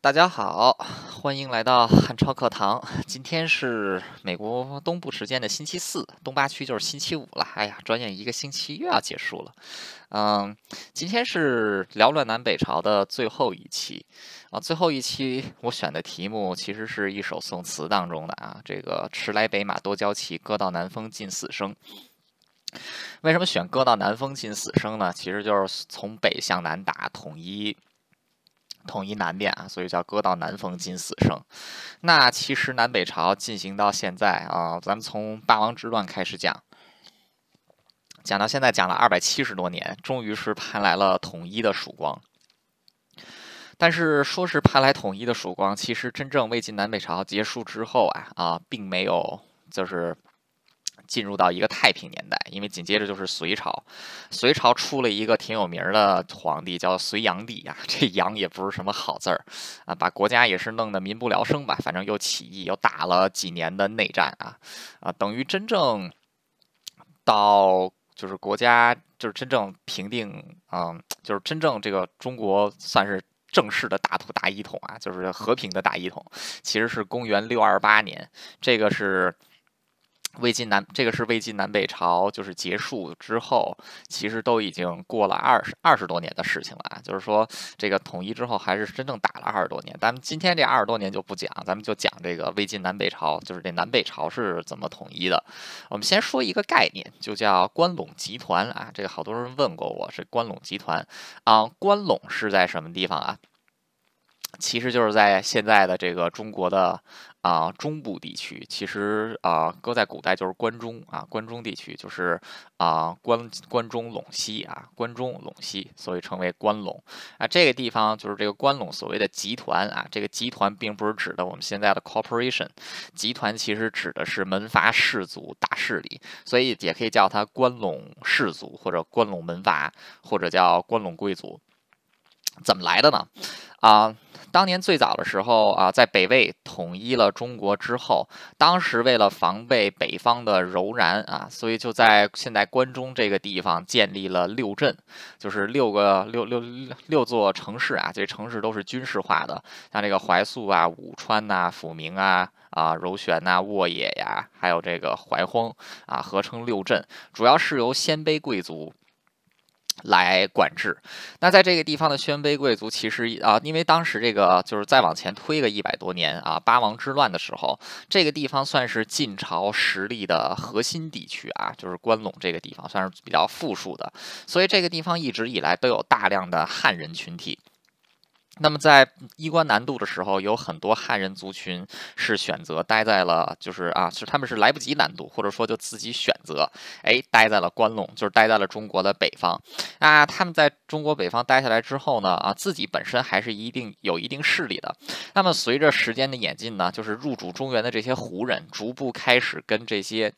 大家好，欢迎来到汉超课堂。今天是美国东部时间的星期四，东八区就是星期五了。哎呀，转眼一个星期又要结束了。嗯，今天是缭乱南北朝的最后一期啊。最后一期我选的题目其实是一首宋词当中的啊，这个“迟来北马多娇骑，歌到南风尽死生”。为什么选“歌到南风尽死生”呢？其实就是从北向南打，统一。统一南边啊，所以叫割到南风尽死生。那其实南北朝进行到现在啊，咱们从八王之乱开始讲，讲到现在讲了二百七十多年，终于是盼来了统一的曙光。但是说是盼来统一的曙光，其实真正魏晋南北朝结束之后啊啊，并没有就是。进入到一个太平年代，因为紧接着就是隋朝，隋朝出了一个挺有名的皇帝，叫隋炀帝啊。这炀也不是什么好字儿啊，把国家也是弄得民不聊生吧。反正又起义，又打了几年的内战啊啊，等于真正到就是国家就是真正平定，嗯，就是真正这个中国算是正式的大统大一统啊，就是和平的大一统，其实是公元六二八年，这个是。魏晋南，这个是魏晋南北朝，就是结束之后，其实都已经过了二十二十多年的事情了啊。就是说，这个统一之后，还是真正打了二十多年。咱们今天这二十多年就不讲，咱们就讲这个魏晋南北朝，就是这南北朝是怎么统一的。我们先说一个概念，就叫关陇集团啊。这个好多人问过我，是关陇集团啊。关陇是在什么地方啊？其实就是在现在的这个中国的啊中部地区，其实啊搁在古代就是关中啊，关中地区就是啊关关中陇西啊，关中陇西，所以称为关陇啊。这个地方就是这个关陇所谓的集团啊，这个集团并不是指的我们现在的 corporation，集团其实指的是门阀士族大势力，所以也可以叫它关陇士族或者关陇门阀或者叫关陇贵族。怎么来的呢？啊？当年最早的时候啊，在北魏统一了中国之后，当时为了防备北方的柔然啊，所以就在现在关中这个地方建立了六镇，就是六个六六六座城市啊，这城市都是军事化的，像这个怀素啊、武川呐、抚明啊、啊柔玄呐、沃野呀，还有这个怀荒啊，合称六镇，主要是由鲜卑贵族。来管制，那在这个地方的鲜卑贵族，其实啊，因为当时这个就是再往前推个一百多年啊，八王之乱的时候，这个地方算是晋朝实力的核心地区啊，就是关陇这个地方算是比较富庶的，所以这个地方一直以来都有大量的汉人群体。那么在衣冠南渡的时候，有很多汉人族群是选择待在了，就是啊，是他们是来不及南渡，或者说就自己选择，哎，待在了关陇，就是待在了中国的北方。啊，他们在中国北方待下来之后呢，啊，自己本身还是一定有一定势力的。那么随着时间的演进呢，就是入主中原的这些胡人，逐步开始跟这些。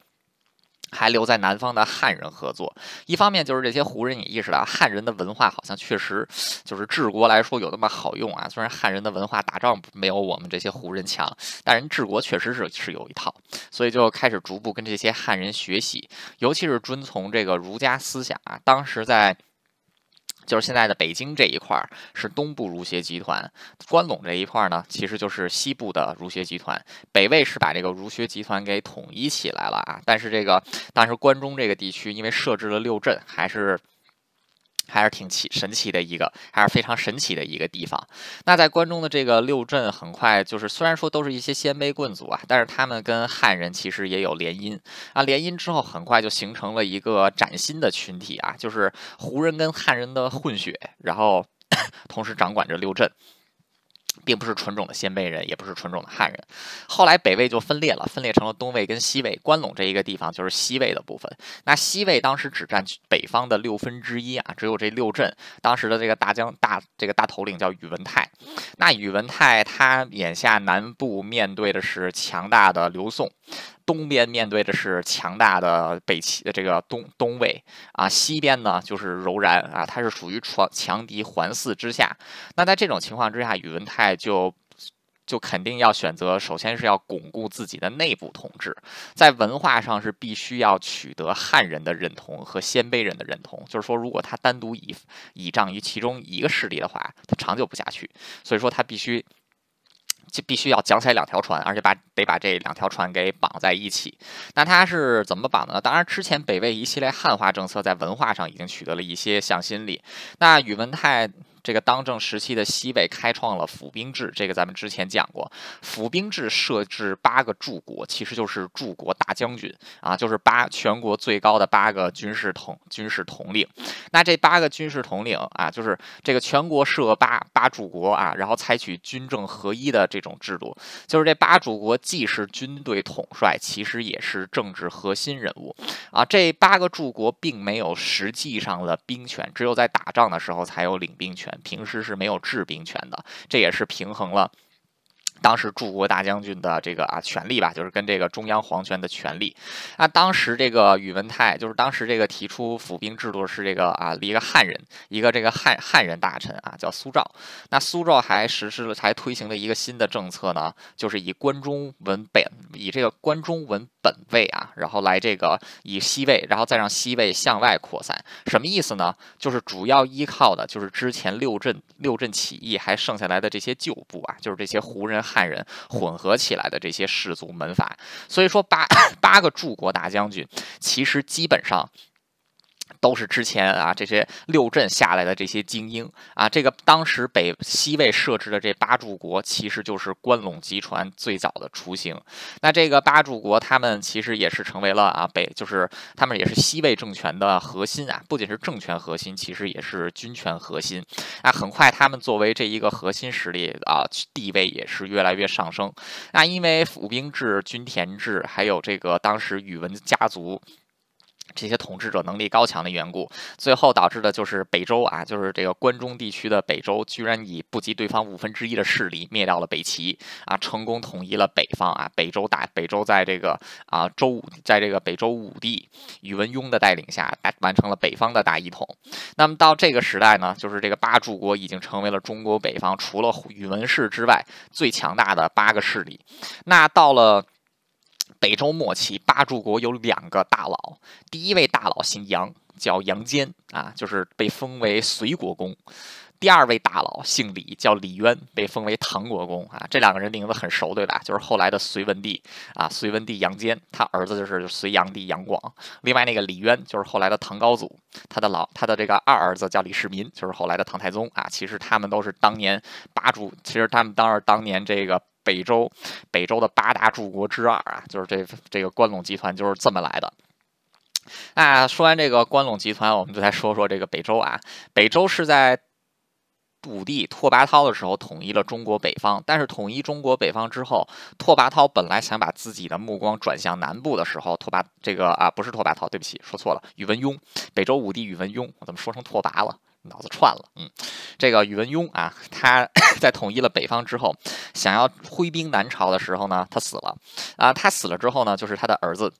还留在南方的汉人合作，一方面就是这些胡人也意识到汉人的文化好像确实就是治国来说有那么好用啊。虽然汉人的文化打仗没有我们这些胡人强，但人治国确实是是有一套，所以就开始逐步跟这些汉人学习，尤其是遵从这个儒家思想啊。当时在。就是现在的北京这一块儿是东部儒学集团，关陇这一块儿呢，其实就是西部的儒学集团。北魏是把这个儒学集团给统一起来了啊，但是这个当时关中这个地区因为设置了六镇，还是。还是挺奇神奇的一个，还是非常神奇的一个地方。那在关中的这个六镇，很快就是虽然说都是一些鲜卑贵族啊，但是他们跟汉人其实也有联姻啊。联姻之后，很快就形成了一个崭新的群体啊，就是胡人跟汉人的混血，然后 同时掌管着六镇。并不是纯种的鲜卑人，也不是纯种的汉人。后来北魏就分裂了，分裂成了东魏跟西魏。关陇这一个地方就是西魏的部分。那西魏当时只占北方的六分之一啊，只有这六镇。当时的这个大将大这个大头领叫宇文泰。那宇文泰他眼下南部面对的是强大的刘宋。东边面对的是强大的北齐的这个东东魏啊，西边呢就是柔然啊，它是属于强强敌环伺之下。那在这种情况之下，宇文泰就就肯定要选择，首先是要巩固自己的内部统治，在文化上是必须要取得汉人的认同和鲜卑人的认同。就是说，如果他单独倚倚仗于其中一个势力的话，他长久不下去。所以说，他必须。就必须要讲起来两条船，而且把得把这两条船给绑在一起。那他是怎么绑的呢？当然，之前北魏一系列汉化政策在文化上已经取得了一些向心力。那宇文泰。这个当政时期的西魏开创了府兵制，这个咱们之前讲过。府兵制设置八个柱国，其实就是柱国大将军啊，就是八全国最高的八个军事统军事统领。那这八个军事统领啊，就是这个全国设八八柱国啊，然后采取军政合一的这种制度。就是这八柱国既是军队统帅，其实也是政治核心人物啊。这八个柱国并没有实际上的兵权，只有在打仗的时候才有领兵权。平时是没有制兵权的，这也是平衡了。当时柱国大将军的这个啊权力吧，就是跟这个中央皇权的权力。那当时这个宇文泰，就是当时这个提出府兵制度是这个啊一个汉人，一个这个汉汉人大臣啊叫苏兆。那苏兆还实施了，还推行了一个新的政策呢，就是以关中文本，以这个关中文本位啊，然后来这个以西魏，然后再让西魏向外扩散。什么意思呢？就是主要依靠的就是之前六镇六镇起义还剩下来的这些旧部啊，就是这些胡人。汉人混合起来的这些氏族门阀，所以说八八个柱国大将军，其实基本上。都是之前啊这些六镇下来的这些精英啊，这个当时北西魏设置的这八柱国，其实就是关陇集团最早的雏形。那这个八柱国，他们其实也是成为了啊北，就是他们也是西魏政权的核心啊，不仅是政权核心，其实也是军权核心。那很快，他们作为这一个核心实力啊，地位也是越来越上升。那因为府兵制、均田制，还有这个当时宇文家族。这些统治者能力高强的缘故，最后导致的就是北周啊，就是这个关中地区的北周，居然以不及对方五分之一的势力灭掉了北齐啊，成功统一了北方啊。北周大北周在这个啊周武，在这个北周武帝宇文邕的带领下，完成了北方的大一统。那么到这个时代呢，就是这个八柱国已经成为了中国北方除了宇文氏之外最强大的八个势力。那到了。北周末期，八柱国有两个大佬，第一位大佬姓杨，叫杨坚啊，就是被封为隋国公；第二位大佬姓李，叫李渊，被封为唐国公啊。这两个人名字很熟，对吧？就是后来的隋文帝啊，隋文帝杨坚，他儿子就是隋炀帝杨广。另外那个李渊，就是后来的唐高祖，他的老他的这个二儿子叫李世民，就是后来的唐太宗啊。其实他们都是当年八柱，其实他们当是当年这个。北周，北周的八大柱国之二啊，就是这这个关陇集团就是这么来的。那说完这个关陇集团，我们就来说说这个北周啊。北周是在武帝拓跋焘的时候统一了中国北方，但是统一中国北方之后，拓跋焘本来想把自己的目光转向南部的时候，拓跋这个啊不是拓跋焘，对不起，说错了，宇文邕，北周武帝宇文邕，我怎么说成拓跋了？脑子串了，嗯，这个宇文邕啊，他 在统一了北方之后，想要挥兵南朝的时候呢，他死了，啊，他死了之后呢，就是他的儿子。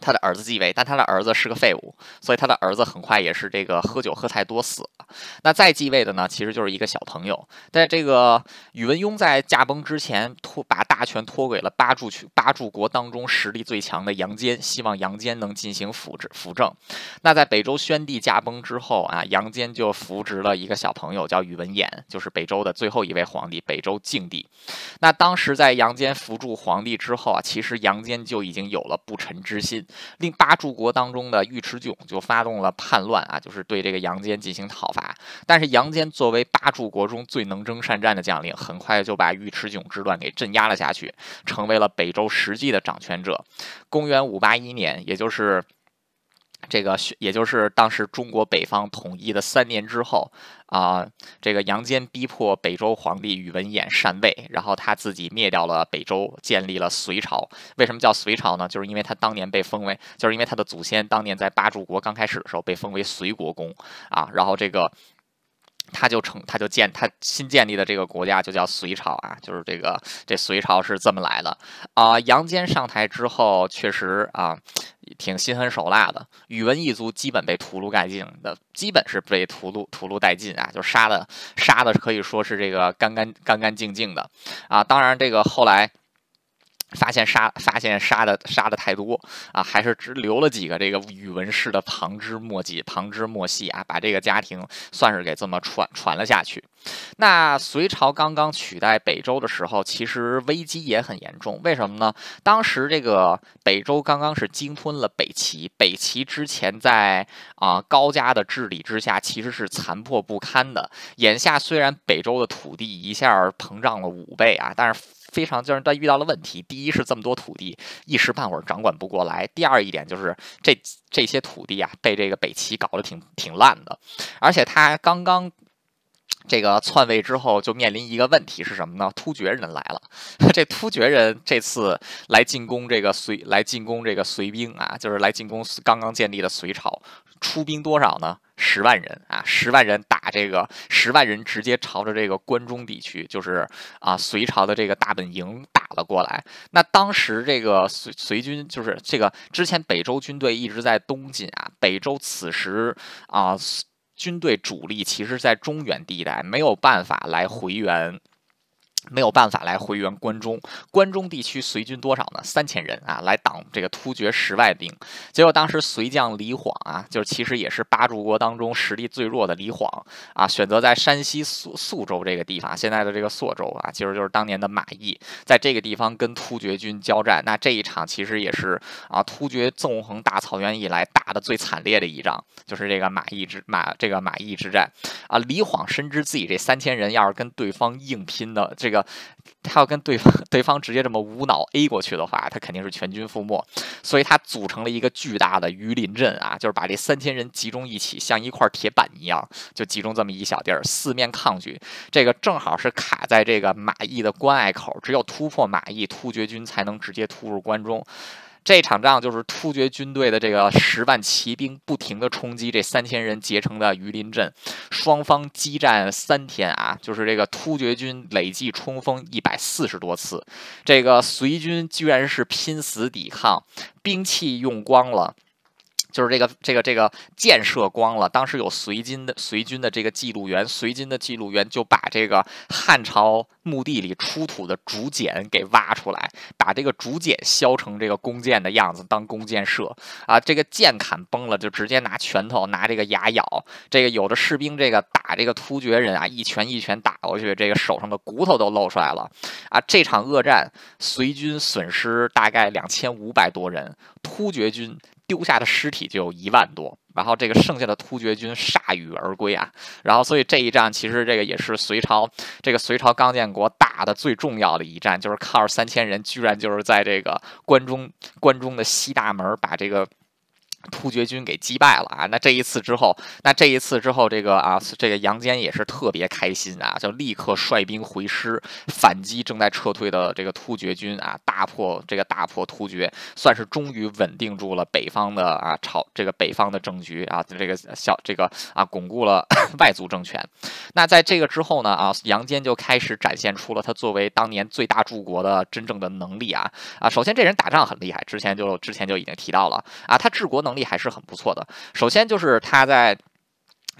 他的儿子继位，但他的儿子是个废物，所以他的儿子很快也是这个喝酒喝太多死了。那再继位的呢，其实就是一个小朋友。在这个宇文邕在驾崩之前，托把大权托给了八柱去八柱国当中实力最强的杨坚，希望杨坚能进行辅治辅政。那在北周宣帝驾崩之后啊，杨坚就扶植了一个小朋友，叫宇文衍，就是北周的最后一位皇帝，北周静帝。那当时在杨坚扶助皇帝之后啊，其实杨坚就已经有了不臣之心。令八柱国当中的尉迟迥就发动了叛乱啊，就是对这个杨坚进行讨伐。但是杨坚作为八柱国中最能征善战的将领，很快就把尉迟迥之乱给镇压了下去，成为了北周实际的掌权者。公元五八一年，也就是。这个，也就是当时中国北方统一的三年之后啊，这个杨坚逼迫北周皇帝宇文衍禅位，然后他自己灭掉了北周，建立了隋朝。为什么叫隋朝呢？就是因为他当年被封为，就是因为他的祖先当年在八柱国刚开始的时候被封为隋国公啊，然后这个。他就成，他就建他新建立的这个国家就叫隋朝啊，就是这个这隋朝是这么来的啊。杨坚上台之后，确实啊，挺心狠手辣的，宇文一族基本被屠戮殆尽的，基本是被屠戮屠戮殆尽啊，就杀的杀的可以说是这个干干干干净净的啊。当然，这个后来。发现杀发现杀的杀的太多啊，还是只留了几个这个宇文氏的旁枝末节旁枝末系啊，把这个家庭算是给这么传传了下去。那隋朝刚刚取代北周的时候，其实危机也很严重。为什么呢？当时这个北周刚刚是鲸吞了北齐，北齐之前在啊高家的治理之下，其实是残破不堪的。眼下虽然北周的土地一下膨胀了五倍啊，但是。非常就是他遇到了问题，第一是这么多土地一时半会儿掌管不过来，第二一点就是这这些土地啊被这个北齐搞得挺挺烂的，而且他刚刚这个篡位之后就面临一个问题是什么呢？突厥人来了，这突厥人这次来进攻这个隋来进攻这个隋兵啊，就是来进攻刚刚建立的隋朝，出兵多少呢？十万人啊，十万人打这个，十万人直接朝着这个关中地区，就是啊隋朝的这个大本营打了过来。那当时这个隋隋军就是这个之前北周军队一直在东进啊，北周此时啊军队主力其实在中原地带，没有办法来回援。没有办法来回援关中，关中地区随军多少呢？三千人啊，来挡这个突厥十万兵。结果当时隋将李晃啊，就是其实也是八柱国当中实力最弱的李晃啊，选择在山西宿宿州这个地方，现在的这个朔州啊，其实就是当年的马邑，在这个地方跟突厥军交战。那这一场其实也是啊，突厥纵横大草原以来打的最惨烈的一仗，就是这个马邑之马这个马邑之战啊。李晃深知自己这三千人要是跟对方硬拼的这个。他要跟对方对方直接这么无脑 A 过去的话，他肯定是全军覆没。所以他组成了一个巨大的鱼鳞阵啊，就是把这三千人集中一起，像一块铁板一样，就集中这么一小地儿，四面抗拒。这个正好是卡在这个马邑的关隘口，只有突破马邑，突厥军才能直接突入关中。这场仗就是突厥军队的这个十万骑兵不停的冲击这三千人结成的鱼鳞阵，双方激战三天啊，就是这个突厥军累计冲锋一百四十多次，这个隋军居然是拼死抵抗，兵器用光了。就是这个这个这个箭射光了，当时有隋军的隋军的这个记录员，隋军的记录员就把这个汉朝墓地里出土的竹简给挖出来，把这个竹简削成这个弓箭的样子当弓箭射。啊，这个箭砍崩了就直接拿拳头拿这个牙咬，这个有的士兵这个打这个突厥人啊，一拳一拳打过去，这个手上的骨头都露出来了。啊，这场恶战隋军损失大概两千五百多人，突厥军。丢下的尸体就有一万多，然后这个剩下的突厥军铩羽而归啊，然后所以这一战其实这个也是隋朝这个隋朝刚建国打的最重要的一战，就是靠着三千人，居然就是在这个关中关中的西大门把这个。突厥军给击败了啊！那这一次之后，那这一次之后，这个啊，这个杨坚也是特别开心啊，就立刻率兵回师反击正在撤退的这个突厥军啊，大破这个大破突厥，算是终于稳定住了北方的啊朝这个北方的政局啊，这个小这个啊巩固了 外族政权。那在这个之后呢啊，杨坚就开始展现出了他作为当年最大柱国的真正的能力啊啊！首先这人打仗很厉害，之前就之前就已经提到了啊，他治国能。力还是很不错的。首先就是他在，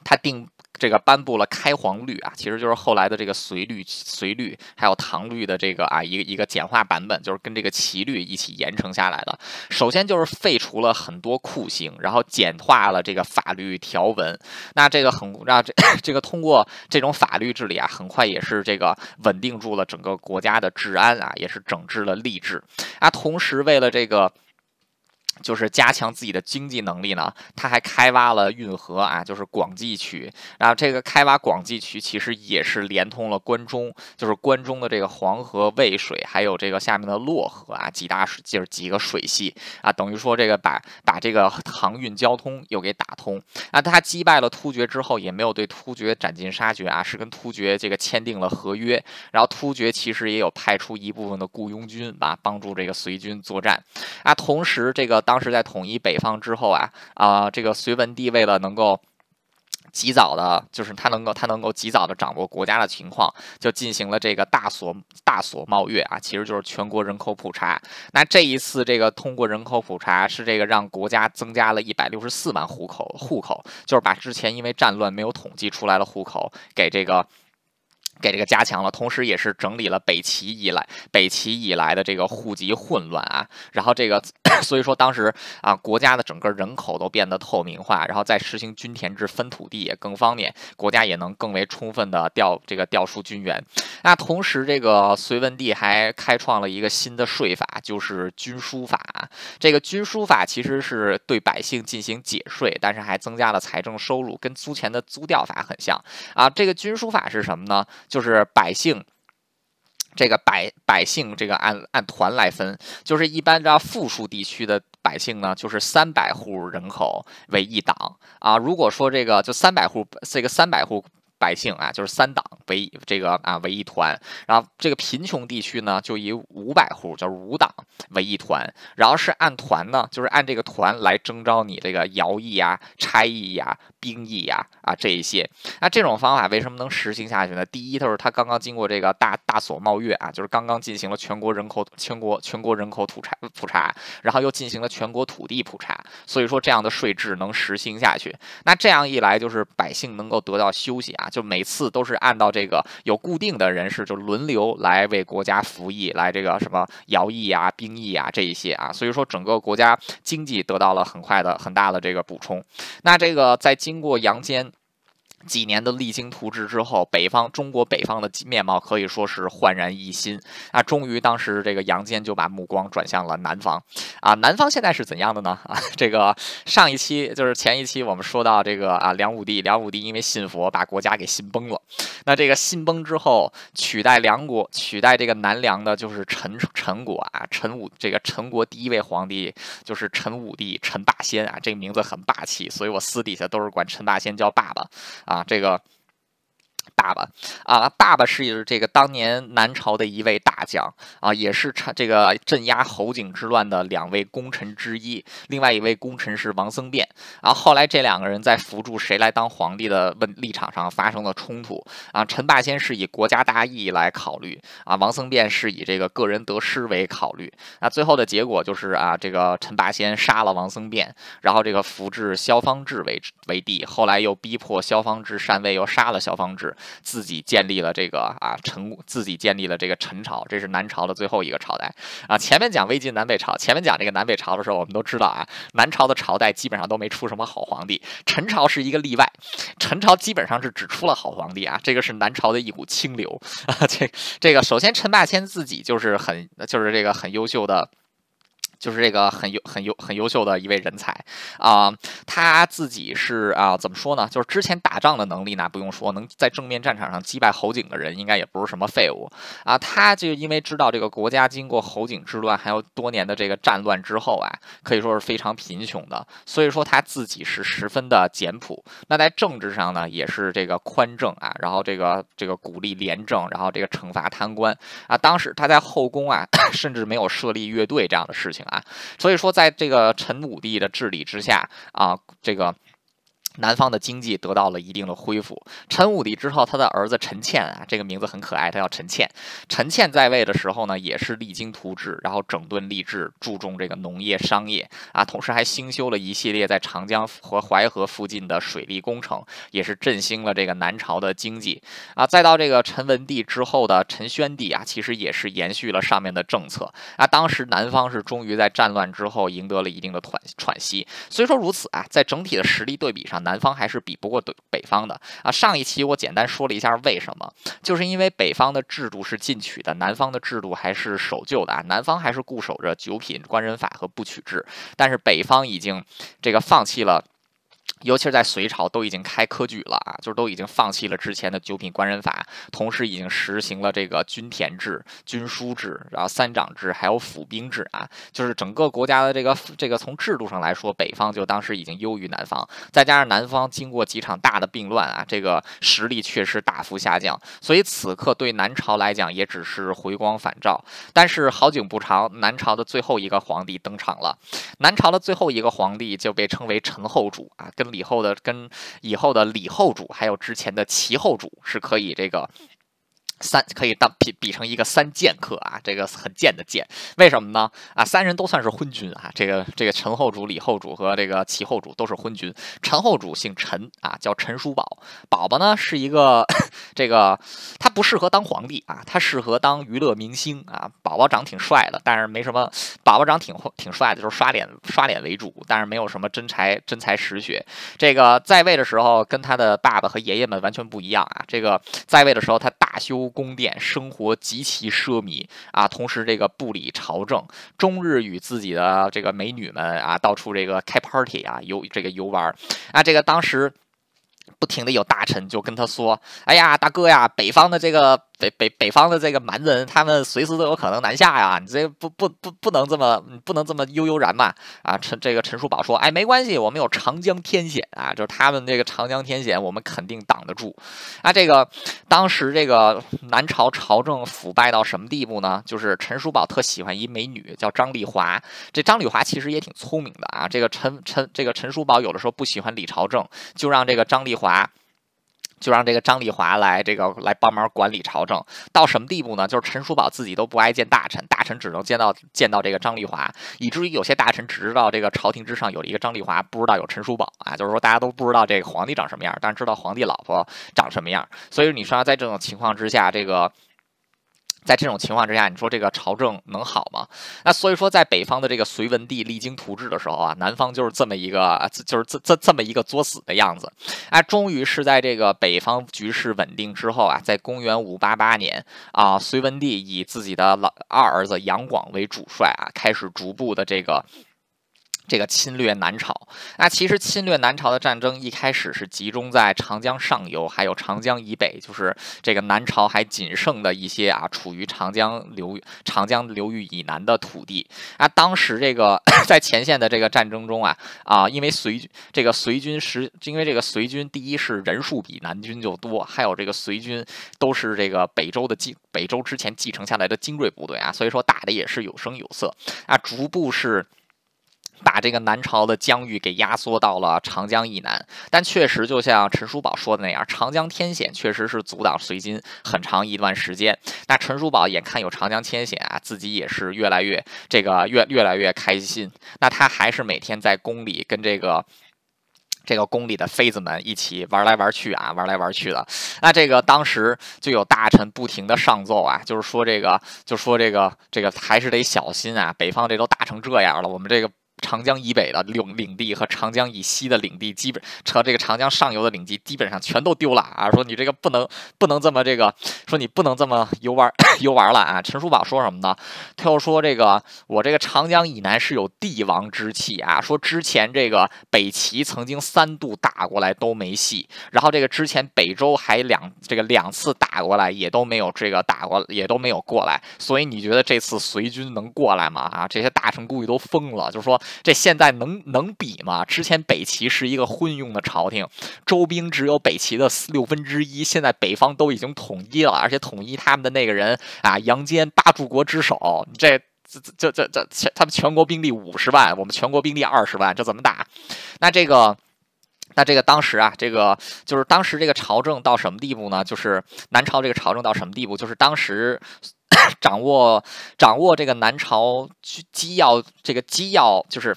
他定这个颁布了开皇律啊，其实就是后来的这个隋律、隋律还有唐律的这个啊一个一个简化版本，就是跟这个齐律一起严惩下来的。首先就是废除了很多酷刑，然后简化了这个法律条文。那这个很让这 这个通过这种法律治理啊，很快也是这个稳定住了整个国家的治安啊，也是整治了吏治啊。同时为了这个。就是加强自己的经济能力呢，他还开挖了运河啊，就是广济渠。然后这个开挖广济渠，其实也是连通了关中，就是关中的这个黄河、渭水，还有这个下面的洛河啊，几大水就是几个水系啊，等于说这个把把这个航运交通又给打通。那他击败了突厥之后，也没有对突厥斩尽杀绝啊，是跟突厥这个签订了合约。然后突厥其实也有派出一部分的雇佣军啊，帮助这个隋军作战啊。同时这个。当时在统一北方之后啊啊，这个隋文帝为了能够及早的，就是他能够他能够及早的掌握国家的情况，就进行了这个大所大所冒月啊，其实就是全国人口普查。那这一次这个通过人口普查，是这个让国家增加了一百六十四万户口户口，就是把之前因为战乱没有统计出来的户口给这个。给这个加强了，同时也是整理了北齐以来北齐以来的这个户籍混乱啊，然后这个 所以说当时啊国家的整个人口都变得透明化，然后再实行均田制分土地也更方便，国家也能更为充分的调这个调出军员。那同时这个隋文帝还开创了一个新的税法，就是军书法。这个军书法其实是对百姓进行解税，但是还增加了财政收入，跟租钱的租调法很像啊。这个军书法是什么呢？就是百姓，这个百百姓，这个按按团来分，就是一般这富庶地区的百姓呢，就是三百户人口为一党啊。如果说这个就三百户，这个三百户。百姓啊，就是三党为这个啊为一团，然后这个贫穷地区呢，就以五百户就是五党为一团，然后是按团呢，就是按这个团来征召你这个徭役呀、差役呀、兵役呀啊这一些。那这种方法为什么能实行下去呢？第一，就是它刚刚经过这个大大所贸月啊，就是刚刚进行了全国人口全国全国人口普查普查，然后又进行了全国土地普查，所以说这样的税制能实行下去。那这样一来，就是百姓能够得到休息啊。就每次都是按照这个有固定的人士，就轮流来为国家服役，来这个什么徭役啊、兵役啊这一些啊，所以说整个国家经济得到了很快的、很大的这个补充。那这个在经通过阳间几年的励精图治之后，北方中国北方的面貌可以说是焕然一新啊！终于，当时这个杨坚就把目光转向了南方啊！南方现在是怎样的呢？啊，这个上一期就是前一期我们说到这个啊，梁武帝，梁武帝因为信佛，把国家给信崩了。那这个信崩之后，取代梁国，取代这个南梁的就是陈陈国啊，陈武这个陈国第一位皇帝就是陈武帝陈霸先啊，这个名字很霸气，所以我私底下都是管陈霸先叫爸爸啊。啊，这个。爸爸啊，爸爸是这个当年南朝的一位大将啊，也是这个镇压侯景之乱的两位功臣之一。另外一位功臣是王僧辩。然后来这两个人在扶助谁来当皇帝的问立场上发生了冲突啊。陈霸先是以国家大义来考虑啊，王僧辩是以这个个人得失为考虑。那最后的结果就是啊，这个陈霸先杀了王僧辩，然后这个扶植萧方智为为帝。后来又逼迫萧方智禅位，又杀了萧方智。自己建立了这个啊陈，自己建立了这个陈朝，这是南朝的最后一个朝代啊。前面讲魏晋南北朝，前面讲这个南北朝的时候，我们都知道啊，南朝的朝代基本上都没出什么好皇帝，陈朝是一个例外，陈朝基本上是只出了好皇帝啊，这个是南朝的一股清流啊。这这个首先陈霸先自己就是很就是这个很优秀的。就是这个很优很优很优秀的一位人才啊，他自己是啊，怎么说呢？就是之前打仗的能力那不用说，能在正面战场上击败侯景的人，应该也不是什么废物啊。他就因为知道这个国家经过侯景之乱，还有多年的这个战乱之后啊，可以说是非常贫穷的，所以说他自己是十分的简朴。那在政治上呢，也是这个宽政啊，然后这个这个鼓励廉政，然后这个惩罚贪官啊。当时他在后宫啊，甚至没有设立乐队这样的事情。啊，所以说，在这个陈武帝的治理之下啊，这个。南方的经济得到了一定的恢复。陈武帝之后，他的儿子陈倩啊，这个名字很可爱，他叫陈倩。陈倩在位的时候呢，也是励精图治，然后整顿吏治，注重这个农业商业啊，同时还兴修了一系列在长江和淮河附近的水利工程，也是振兴了这个南朝的经济啊。再到这个陈文帝之后的陈宣帝啊，其实也是延续了上面的政策啊。当时南方是终于在战乱之后赢得了一定的喘喘息。虽说如此啊，在整体的实力对比上，南方还是比不过北北方的啊！上一期我简单说了一下为什么，就是因为北方的制度是进取的，南方的制度还是守旧的啊！南方还是固守着九品官人法和不取制，但是北方已经这个放弃了。尤其是在隋朝都已经开科举了啊，就是都已经放弃了之前的九品官人法，同时已经实行了这个均田制、均书制，然后三长制，还有府兵制啊，就是整个国家的这个这个从制度上来说，北方就当时已经优于南方。再加上南方经过几场大的病乱啊，这个实力确实大幅下降，所以此刻对南朝来讲也只是回光返照。但是好景不长，南朝的最后一个皇帝登场了，南朝的最后一个皇帝就被称为陈后主啊，跟李后的跟以后的李后主，还有之前的齐后主是可以这个。三可以当比比成一个三剑客啊，这个很贱的剑，为什么呢？啊，三人都算是昏君啊，这个这个陈后主、李后主和这个齐后主都是昏君。陈后主姓陈啊，叫陈叔宝，宝宝呢是一个这个他不适合当皇帝啊，他适合当娱乐明星啊。宝宝长挺帅的，但是没什么，宝宝长挺挺帅的，就是刷脸刷脸为主，但是没有什么真才真才实学。这个在位的时候跟他的爸爸和爷爷们完全不一样啊。这个在位的时候他大修宫殿，生活极其奢靡啊，同时这个不理朝政，终日与自己的这个美女们啊到处这个开 party 啊游这个游玩啊。这个当时。不停的有大臣就跟他说：“哎呀，大哥呀，北方的这个。”北北北方的这个蛮人，他们随时都有可能南下呀！你这不不不不能这么不能这么悠悠然嘛！啊，陈这个陈叔宝说，哎，没关系，我们有长江天险啊，就是他们这个长江天险，我们肯定挡得住。啊，这个当时这个南朝朝政腐败到什么地步呢？就是陈叔宝特喜欢一美女叫张丽华，这张丽华其实也挺聪明的啊。这个陈陈这个陈叔宝有的时候不喜欢李朝政，就让这个张丽华。就让这个张丽华来这个来帮忙管理朝政，到什么地步呢？就是陈叔宝自己都不爱见大臣，大臣只能见到见到这个张丽华，以至于有些大臣只知道这个朝廷之上有一个张丽华，不知道有陈叔宝啊。就是说大家都不知道这个皇帝长什么样，但是知道皇帝老婆长什么样。所以你说在这种情况之下，这个。在这种情况之下，你说这个朝政能好吗？那所以说，在北方的这个隋文帝励精图治的时候啊，南方就是这么一个，就是这这这么一个作死的样子。啊，终于是在这个北方局势稳定之后啊，在公元五八八年啊，隋文帝以自己的老二儿子杨广为主帅啊，开始逐步的这个。这个侵略南朝，那其实侵略南朝的战争一开始是集中在长江上游，还有长江以北，就是这个南朝还仅剩的一些啊，处于长江流域、长江流域以南的土地。啊，当时这个 在前线的这个战争中啊，啊，因为隋这个隋军是，因为这个隋军第一是人数比南军就多，还有这个隋军都是这个北周的精北周之前继承下来的精锐部队啊，所以说打的也是有声有色啊，逐步是。把这个南朝的疆域给压缩到了长江以南，但确实就像陈叔宝说的那样，长江天险确实是阻挡隋军很长一段时间。那陈叔宝眼看有长江天险啊，自己也是越来越这个越越来越开心。那他还是每天在宫里跟这个这个宫里的妃子们一起玩来玩去啊，玩来玩去的。那这个当时就有大臣不停的上奏啊，就是说这个就说这个这个还是得小心啊，北方这都打成这样了，我们这个。长江以北的领领地和长江以西的领地，基本和这个长江上游的领地基本上全都丢了啊！说你这个不能不能这么这个，说你不能这么游玩 游玩了啊！陈叔宝说什么呢？他又说这个我这个长江以南是有帝王之气啊！说之前这个北齐曾经三度打过来都没戏，然后这个之前北周还两这个两次打过来也都没有这个打过也都没有过来，所以你觉得这次隋军能过来吗？啊！这些大臣估计都疯了，就是说。这现在能能比吗？之前北齐是一个昏庸的朝廷，周兵只有北齐的六分之一，现在北方都已经统一了，而且统一他们的那个人啊，杨坚八柱国之首，这这这这这他们全国兵力五十万，我们全国兵力二十万，这怎么打？那这个，那这个当时啊，这个就是当时这个朝政到什么地步呢？就是南朝这个朝政到什么地步？就是当时。掌握掌握这个南朝机要，这个机要就是。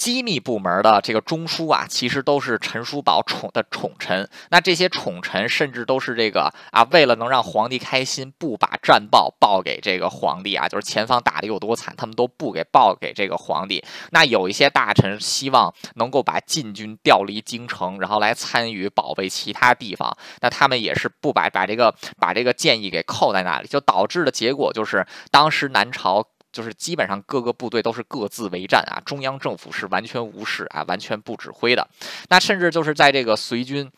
机密部门的这个中枢啊，其实都是陈叔宝宠的宠臣。那这些宠臣甚至都是这个啊，为了能让皇帝开心，不把战报报给这个皇帝啊，就是前方打的有多惨，他们都不给报给这个皇帝。那有一些大臣希望能够把禁军调离京城，然后来参与保卫其他地方，那他们也是不把把这个把这个建议给扣在那里，就导致的结果就是当时南朝。就是基本上各个部队都是各自为战啊，中央政府是完全无视啊，完全不指挥的。那甚至就是在这个随军。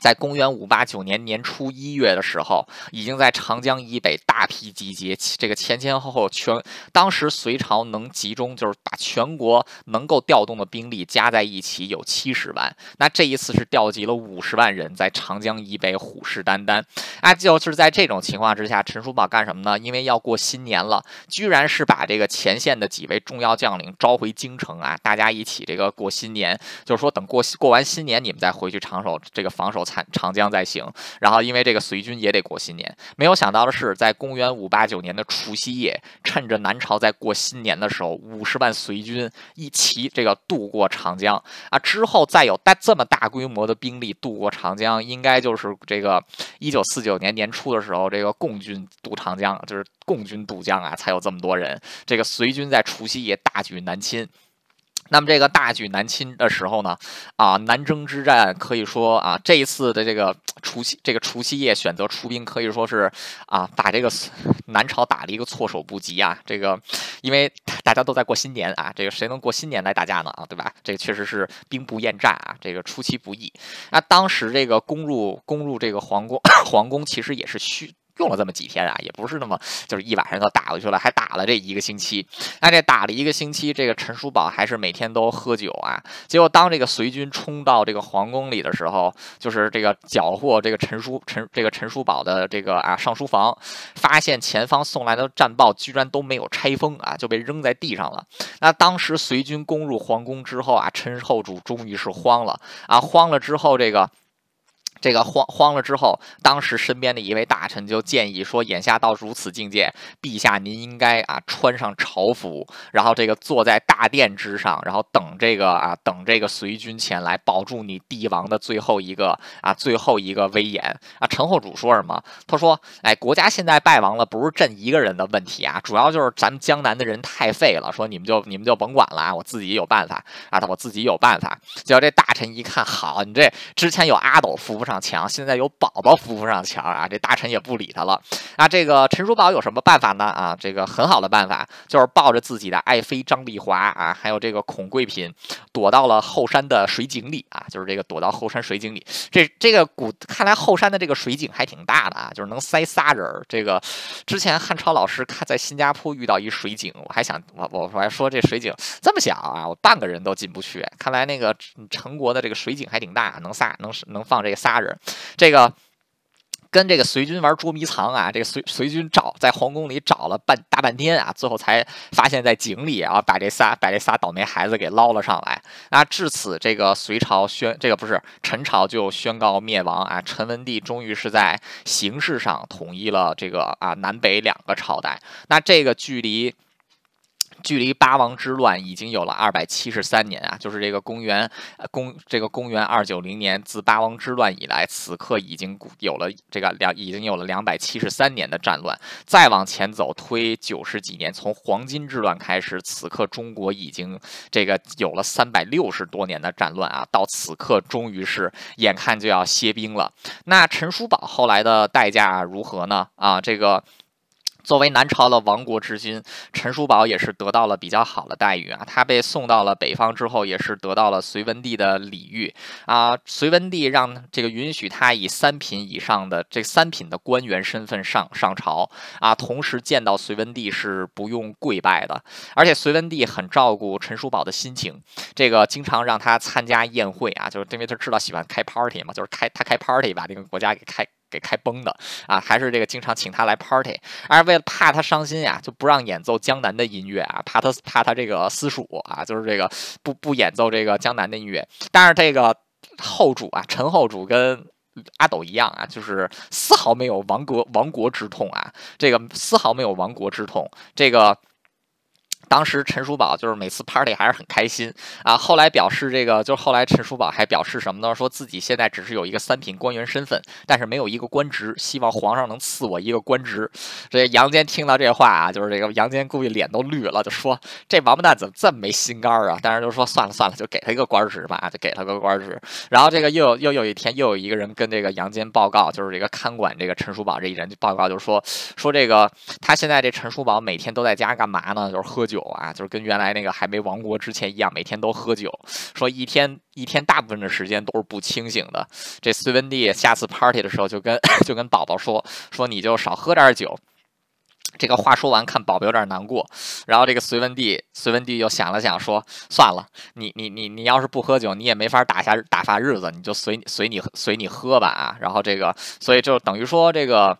在公元五八九年年初一月的时候，已经在长江以北大批集结，这个前前后后全，当时隋朝能集中，就是把全国能够调动的兵力加在一起有七十万。那这一次是调集了五十万人在长江以北虎视眈眈。啊，就是在这种情况之下，陈叔宝干什么呢？因为要过新年了，居然是把这个前线的几位重要将领召回京城啊，大家一起这个过新年，就是说等过过完新年，你们再回去长守这个防守。长长江在行。然后因为这个隋军也得过新年，没有想到的是，在公元五八九年的除夕夜，趁着南朝在过新年的时候，五十万隋军一齐这个渡过长江啊。之后再有大这么大规模的兵力渡过长江，应该就是这个一九四九年年初的时候，这个共军渡长江，就是共军渡江啊，才有这么多人。这个隋军在除夕夜大举南侵。那么这个大举南侵的时候呢，啊，南征之战可以说啊，这一次的这个除夕这个除夕夜选择出兵，可以说是啊，把这个南朝打了一个措手不及啊。这个因为大家都在过新年啊，这个谁能过新年来打架呢啊，对吧？这个确实是兵不厌诈啊，这个出其不意。那当时这个攻入攻入这个皇宫 皇宫，其实也是虚。用了这么几天啊，也不是那么就是一晚上就打过去了，还打了这一个星期。那这打了一个星期，这个陈叔宝还是每天都喝酒啊。结果当这个隋军冲到这个皇宫里的时候，就是这个缴获这个陈叔陈这个陈叔宝的这个啊上书房，发现前方送来的战报居然都没有拆封啊，就被扔在地上了。那当时隋军攻入皇宫之后啊，陈后主终于是慌了啊，慌了之后这个。这个慌慌了之后，当时身边的一位大臣就建议说：“眼下到如此境界，陛下您应该啊穿上朝服，然后这个坐在大殿之上，然后等这个啊等这个随军前来，保住你帝王的最后一个啊最后一个威严啊。”陈后主说什么？他说：“哎，国家现在败亡了，不是朕一个人的问题啊，主要就是咱们江南的人太废了。说你们就你们就甭管了啊，我自己有办法啊，我自己有办法。”结果这大臣一看，好，你这之前有阿斗扶不上。墙现在有宝宝扶不上墙啊！这大臣也不理他了啊！这个陈叔宝有什么办法呢？啊，这个很好的办法就是抱着自己的爱妃张丽华啊，还有这个孔贵嫔，躲到了后山的水井里啊，就是这个躲到后山水井里。这这个古看来后山的这个水井还挺大的啊，就是能塞仨人。这个之前汉超老师看在新加坡遇到一水井，我还想我我我还说这水井这么小啊，我半个人都进不去。看来那个成国的这个水井还挺大，能仨能能放这个仨人。这个跟这个隋军玩捉迷藏啊，这个隋隋军找在皇宫里找了半大半天啊，最后才发现在井里啊，把这仨把这仨倒霉孩子给捞了上来。那至此，这个隋朝宣这个不是陈朝就宣告灭亡啊。陈文帝终于是在形式上统一了这个啊南北两个朝代。那这个距离。距离八王之乱已经有了二百七十三年啊，就是这个公元公这个公元二九零年，自八王之乱以来，此刻已经有了这个两已经有了两百七十三年的战乱。再往前走推九十几年，从黄巾之乱开始，此刻中国已经这个有了三百六十多年的战乱啊，到此刻终于是眼看就要歇兵了。那陈叔宝后来的代价如何呢？啊，这个。作为南朝的亡国之君，陈叔宝也是得到了比较好的待遇啊。他被送到了北方之后，也是得到了隋文帝的礼遇啊。隋文帝让这个允许他以三品以上的这三品的官员身份上上朝啊，同时见到隋文帝是不用跪拜的。而且隋文帝很照顾陈叔宝的心情，这个经常让他参加宴会啊，就是因为他知道喜欢开 party 嘛，就是开他开 party 把这个国家给开。给开崩的啊，还是这个经常请他来 party，而为了怕他伤心呀，就不让演奏江南的音乐啊，怕他怕他这个私属啊，就是这个不不演奏这个江南的音乐。但是这个后主啊，陈后主跟阿斗一样啊，就是丝毫没有亡国亡国之痛啊，这个丝毫没有亡国之痛，这个。当时陈叔宝就是每次 party 还是很开心啊。后来表示这个，就是后来陈叔宝还表示什么呢？说自己现在只是有一个三品官员身份，但是没有一个官职，希望皇上能赐我一个官职。这杨坚听到这话啊，就是这个杨坚估计脸都绿了，就说这王八蛋怎么这么没心肝啊？但是就说算了算了，就给他一个官职吧，就给他个官职。然后这个又又有一天又有一个人跟这个杨坚报告，就是这个看管这个陈叔宝这一人就报告，就是说说这个他现在这陈叔宝每天都在家干嘛呢？就是喝酒。酒啊，就是跟原来那个还没亡国之前一样，每天都喝酒，说一天一天大部分的时间都是不清醒的。这隋文帝下次 party 的时候，就跟 就跟宝宝说说你就少喝点酒。这个话说完，看宝宝有点难过，然后这个隋文帝隋文帝又想了想，说算了，你你你你要是不喝酒，你也没法打下打发日子，你就随随你随你喝吧啊。然后这个，所以就等于说这个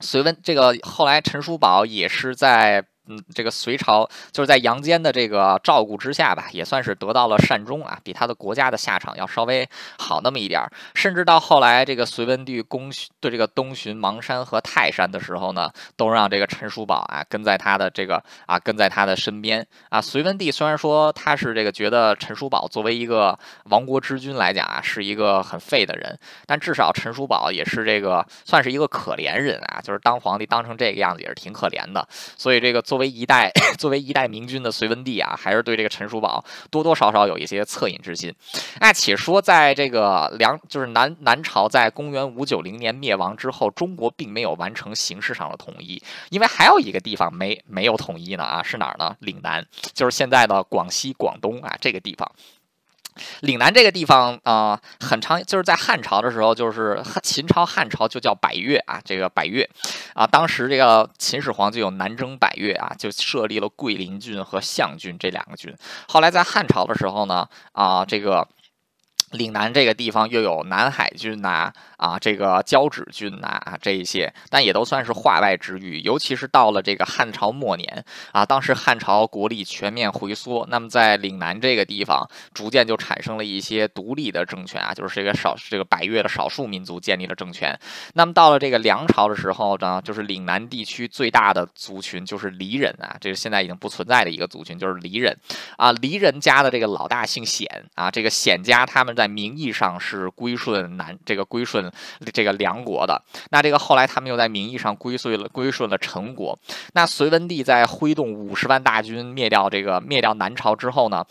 隋文这个后来陈叔宝也是在。嗯，这个隋朝就是在杨坚的这个照顾之下吧，也算是得到了善终啊，比他的国家的下场要稍微好那么一点儿。甚至到后来，这个隋文帝攻对这个东巡邙山和泰山的时候呢，都让这个陈叔宝啊跟在他的这个啊跟在他的身边啊。隋文帝虽然说他是这个觉得陈叔宝作为一个亡国之君来讲啊，是一个很废的人，但至少陈叔宝也是这个算是一个可怜人啊，就是当皇帝当成这个样子也是挺可怜的。所以这个作为一代 作为一代明君的隋文帝啊，还是对这个陈叔宝多多少少有一些恻隐之心。那且说在这个梁就是南南朝在公元五九零年灭亡之后，中国并没有完成形式上的统一，因为还有一个地方没没有统一呢啊，是哪儿呢？岭南，就是现在的广西、广东啊这个地方。岭南这个地方啊，很长，就是在汉朝的时候，就是秦朝、汉朝就叫百越啊，这个百越啊，当时这个秦始皇就有南征百越啊，就设立了桂林郡和象郡这两个郡。后来在汉朝的时候呢，啊，这个。岭南这个地方又有南海郡呐，啊，这个交趾郡呐，啊，这一些，但也都算是化外之域。尤其是到了这个汉朝末年，啊，当时汉朝国力全面回缩，那么在岭南这个地方，逐渐就产生了一些独立的政权啊，就是这个少这个百越的少数民族建立了政权。那么到了这个梁朝的时候呢，就是岭南地区最大的族群就是黎人啊，这是现在已经不存在的一个族群，就是黎人啊，黎人家的这个老大姓显啊，这个显家他们在。在名义上是归顺南这个归顺这个梁国的，那这个后来他们又在名义上归顺了归顺了陈国。那隋文帝在挥动五十万大军灭掉这个灭掉南朝之后呢？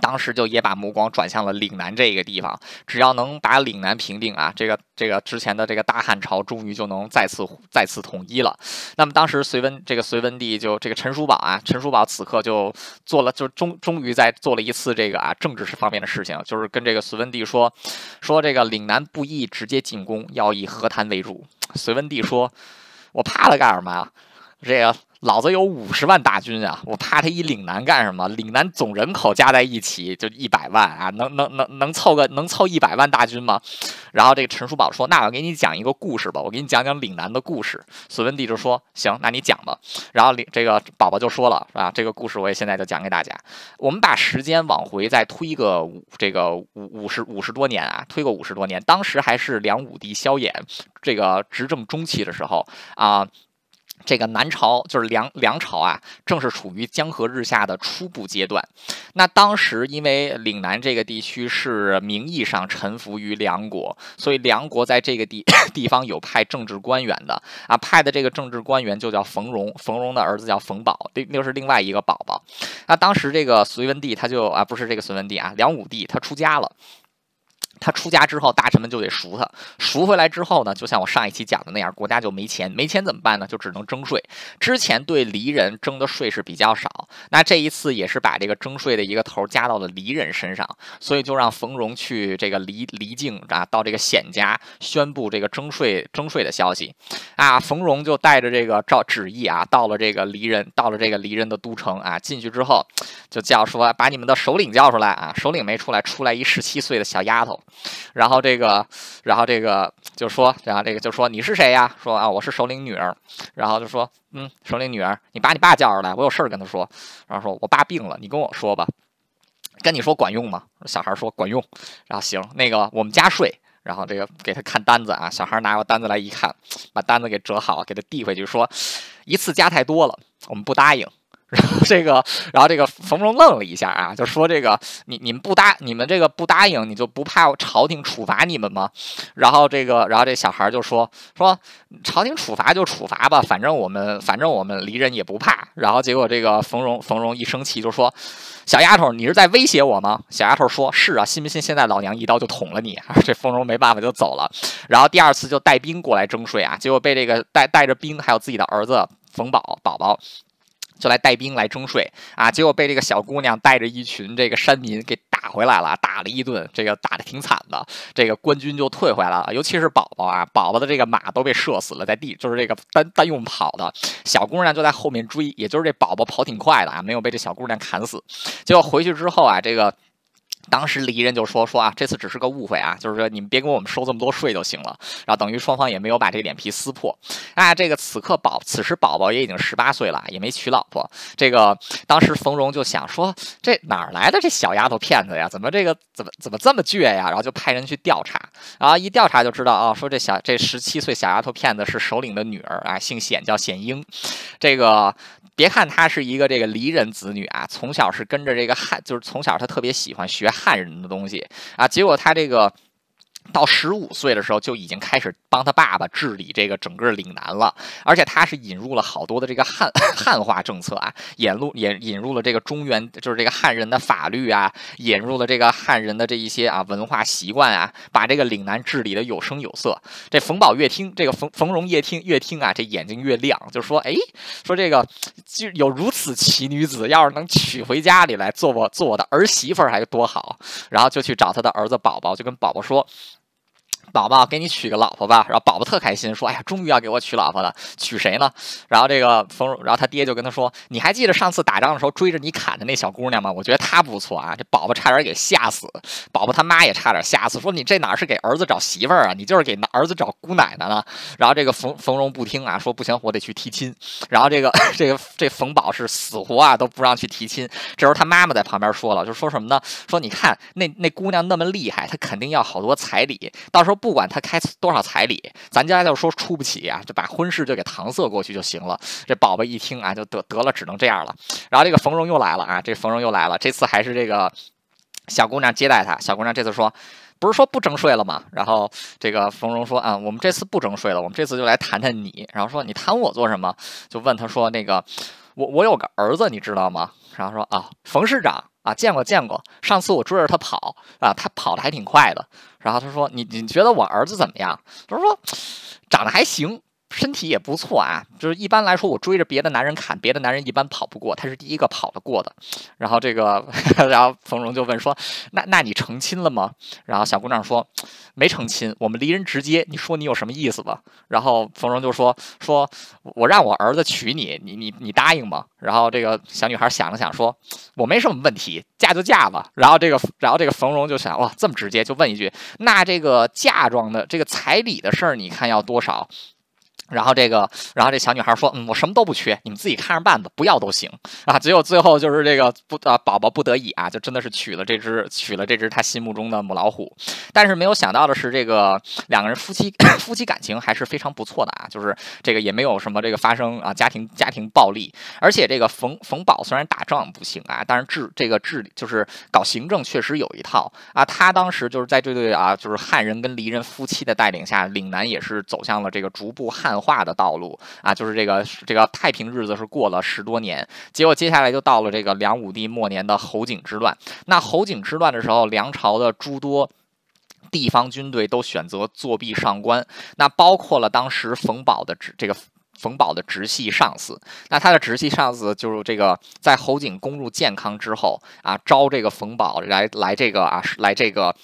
当时就也把目光转向了岭南这个地方，只要能把岭南平定啊，这个这个之前的这个大汉朝终于就能再次再次统一了。那么当时隋文这个隋文帝就这个陈叔宝啊，陈叔宝此刻就做了，就终终于在做了一次这个啊政治方面的事情，就是跟这个隋文帝说说这个岭南不宜直接进攻，要以和谈为主。隋文帝说：“我怕他干什么呀？这个。”老子有五十万大军啊！我怕他一岭南干什么？岭南总人口加在一起就一百万啊，能能能能凑个能凑一百万大军吗？然后这个陈叔宝说：“那我给你讲一个故事吧，我给你讲讲岭南的故事。”隋文帝就说：“行，那你讲吧。”然后这个宝宝就说了：“是吧？这个故事我也现在就讲给大家。我们把时间往回再推个五这个五五十五十多年啊，推个五十多年，当时还是梁武帝萧衍这个执政中期的时候啊。”这个南朝就是梁梁朝啊，正是处于江河日下的初步阶段。那当时因为岭南这个地区是名义上臣服于梁国，所以梁国在这个地 地方有派政治官员的啊，派的这个政治官员就叫冯荣，冯荣的儿子叫冯保，另又是另外一个宝宝。那当时这个隋文帝他就啊，不是这个隋文帝啊，梁武帝他出家了。他出家之后，大臣们就得赎他，赎回来之后呢，就像我上一期讲的那样，国家就没钱，没钱怎么办呢？就只能征税。之前对黎人征的税是比较少，那这一次也是把这个征税的一个头加到了黎人身上，所以就让冯荣去这个黎黎境啊，到这个显家宣布这个征税征税的消息啊。冯荣就带着这个诏旨意啊，到了这个黎人，到了这个黎人的都城啊，进去之后就叫说把你们的首领叫出来啊，首领没出来，出来一十七岁的小丫头。然后这个，然后这个就说，然后这个就说你是谁呀？说啊，我是首领女儿。然后就说，嗯，首领女儿，你把你爸叫出来，我有事儿跟他说。然后说我爸病了，你跟我说吧。跟你说管用吗？小孩说管用。然后行，那个我们加税。然后这个给他看单子啊，小孩拿过单子来一看，把单子给折好，给他递回去说，一次加太多了，我们不答应。然后这个，然后这个冯荣愣了一下啊，就说：“这个你你们不答，你们这个不答应，你就不怕朝廷处罚你们吗？”然后这个，然后这小孩就说：“说朝廷处罚就处罚吧，反正我们反正我们离人也不怕。”然后结果这个冯荣冯荣一生气就说：“小丫头，你是在威胁我吗？”小丫头说：“是啊，信不信现在老娘一刀就捅了你？” 这冯荣没办法就走了。然后第二次就带兵过来征税啊，结果被这个带带着兵还有自己的儿子冯宝宝宝。就来带兵来征税啊，结果被这个小姑娘带着一群这个山民给打回来了，打了一顿，这个打的挺惨的。这个官军就退回来了，尤其是宝宝啊，宝宝的这个马都被射死了，在地就是这个单单用跑的，小姑娘就在后面追，也就是这宝宝跑挺快的啊，没有被这小姑娘砍死。结果回去之后啊，这个。当时离人就说说啊，这次只是个误会啊，就是说你们别给我们收这么多税就行了。然后等于双方也没有把这个脸皮撕破。啊，这个此刻宝，此时宝宝也已经十八岁了，也没娶老婆。这个当时冯荣就想说，这哪来的这小丫头片子呀？怎么这个怎么怎么这么倔呀？然后就派人去调查。然后一调查就知道啊，说这小这十七岁小丫头片子是首领的女儿啊，姓显，叫显英。这个别看她是一个这个离人子女啊，从小是跟着这个汉，就是从小她特别喜欢学。汉人的东西啊，结果他这个。到十五岁的时候就已经开始帮他爸爸治理这个整个岭南了，而且他是引入了好多的这个汉 汉化政策啊，引入也引入了这个中原，就是这个汉人的法律啊，引入了这个汉人的这一些啊文化习惯啊，把这个岭南治理的有声有色。这冯宝越听，这个冯冯荣越听越听啊，这眼睛越亮，就说：“哎，说这个就有如此奇女子，要是能娶回家里来做我做我的儿媳妇儿，还多好。”然后就去找他的儿子宝宝，就跟宝宝说。宝宝，给你娶个老婆吧。然后宝宝特开心，说：“哎呀，终于要给我娶老婆了，娶谁呢？”然后这个冯，然后他爹就跟他说：“你还记得上次打仗的时候追着你砍的那小姑娘吗？我觉得她不错啊。”这宝宝差点给吓死，宝宝他妈也差点吓死，说：“你这哪是给儿子找媳妇儿啊？你就是给儿子找姑奶奶呢。”然后这个冯冯荣不听啊，说：“不行，我得去提亲。”然后这个 这个这冯宝是死活啊都不让去提亲。这时候他妈妈在旁边说了，就说什么呢？说你看那那姑娘那么厉害，她肯定要好多彩礼，到时候。不不管他开多少彩礼，咱家就说出不起啊，就把婚事就给搪塞过去就行了。这宝宝一听啊，就得得了，只能这样了。然后这个冯荣又来了啊，这冯荣又来了，这次还是这个小姑娘接待他。小姑娘这次说，不是说不征税了吗？然后这个冯荣说啊，我们这次不征税了，我们这次就来谈谈你。然后说你谈我做什么？就问他说那个我我有个儿子，你知道吗？然后说啊，冯市长。啊，见过见过，上次我追着他跑啊，他跑的还挺快的。然后他说：“你你觉得我儿子怎么样？”他说：“长得还行。”身体也不错啊，就是一般来说，我追着别的男人砍，别的男人一般跑不过，他是第一个跑得过的。然后这个，然后冯荣就问说：“那那你成亲了吗？”然后小姑娘说：“没成亲，我们离人直接。你说你有什么意思吧？”然后冯荣就说：“说我让我儿子娶你，你你你答应吗？”然后这个小女孩想了想说：“我没什么问题，嫁就嫁吧。”然后这个，然后这个冯荣就想：“哇，这么直接，就问一句，那这个嫁妆的这个彩礼的事儿，你看要多少？”然后这个，然后这小女孩说：“嗯，我什么都不缺，你们自己看着办吧，不要都行啊。”结果最后就是这个不啊，宝宝不得已啊，就真的是娶了这只，娶了这只他心目中的母老虎。但是没有想到的是，这个两个人夫妻 夫妻感情还是非常不错的啊，就是这个也没有什么这个发生啊家庭家庭暴力，而且这个冯冯宝虽然打仗不行啊，但是治这个治就是搞行政确实有一套啊。他当时就是在这对啊就是汉人跟黎人夫妻的带领下，岭南也是走向了这个逐步汉。化的道路啊，就是这个这个太平日子是过了十多年，结果接下来就到了这个梁武帝末年的侯景之乱。那侯景之乱的时候，梁朝的诸多地方军队都选择作弊上官，那包括了当时冯保的直这个冯保的直系上司。那他的直系上司就是这个在侯景攻入建康之后啊，招这个冯保来来这个啊来这个。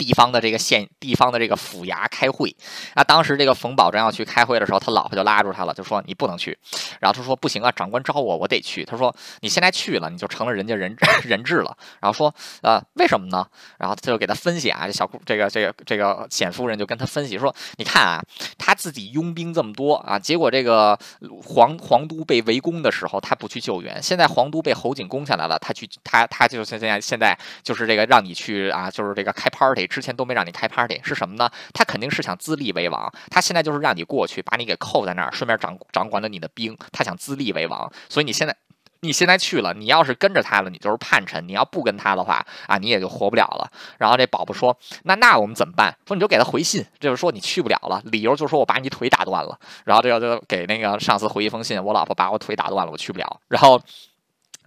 地方的这个县，地方的这个府衙开会，啊，当时这个冯宝正要去开会的时候，他老婆就拉住他了，就说你不能去。然后他说不行啊，长官招我，我得去。他说你现在去了，你就成了人家人 人质了。然后说呃为什么呢？然后他就给他分析啊，这小姑这个这个这个显夫人就跟他分析说，你看啊，他自己拥兵这么多啊，结果这个皇皇都被围攻的时候，他不去救援。现在皇都被侯景攻下来了，他去他他就现在现在就是这个让你去啊，就是这个开 party。之前都没让你开 party 是什么呢？他肯定是想自立为王。他现在就是让你过去，把你给扣在那儿，顺便掌掌管了你的兵。他想自立为王，所以你现在你现在去了，你要是跟着他了，你就是叛臣；你要不跟他的话啊，你也就活不了了。然后这宝宝说：“那那我们怎么办？”说你就给他回信，就是说你去不了了，理由就是说我把你腿打断了。然后这个就给那个上司回一封信：“我老婆把我腿打断了，我去不了。”然后。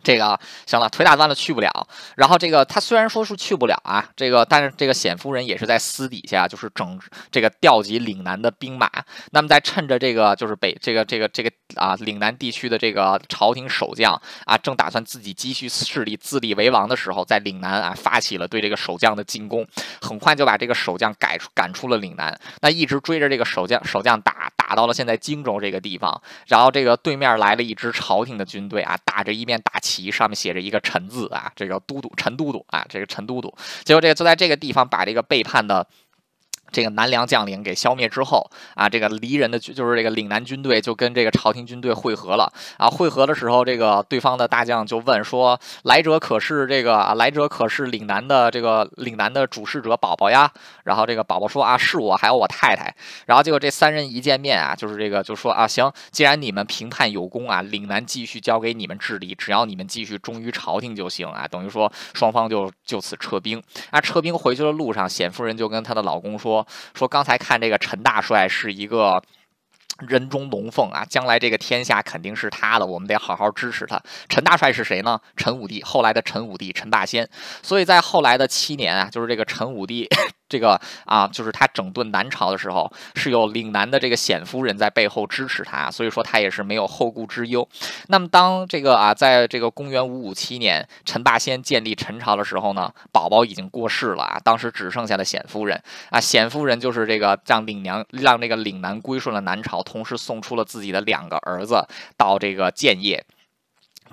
这个行了，腿打断了去不了。然后这个他虽然说是去不了啊，这个但是这个冼夫人也是在私底下就是整这个调集岭南的兵马。那么在趁着这个就是北这个这个这个啊岭南地区的这个朝廷守将啊正打算自己积蓄势力自立为王的时候，在岭南啊发起了对这个守将的进攻，很快就把这个守将赶出赶出了岭南。那一直追着这个守将守将打。打到了现在荆州这个地方，然后这个对面来了一支朝廷的军队啊，打着一面大旗，上面写着一个陈字啊，这个都督陈都督啊，这个陈都督，结果这个就在这个地方把这个背叛的。这个南梁将领给消灭之后啊，这个离人的就是这个岭南军队就跟这个朝廷军队会合了啊。会合的时候，这个对方的大将就问说：“来者可是这个啊？来者可是岭南的这个岭南的主事者宝宝呀？”然后这个宝宝说：“啊，是我，还有我太太。”然后结果这三人一见面啊，就是这个就说：“啊，行，既然你们评判有功啊，岭南继续交给你们治理，只要你们继续忠于朝廷就行啊。”等于说双方就就此撤兵。啊，撤兵回去的路上，冼夫人就跟她的老公说。说刚才看这个陈大帅是一个人中龙凤啊，将来这个天下肯定是他的，我们得好好支持他。陈大帅是谁呢？陈武帝，后来的陈武帝陈霸先。所以在后来的七年啊，就是这个陈武帝。这个啊，就是他整顿南朝的时候，是有岭南的这个显夫人在背后支持他，所以说他也是没有后顾之忧。那么当这个啊，在这个公元五五七年，陈霸先建立陈朝的时候呢，宝宝已经过世了啊，当时只剩下的显夫人啊，显夫人就是这个让岭娘让这个岭南归顺了南朝，同时送出了自己的两个儿子到这个建业。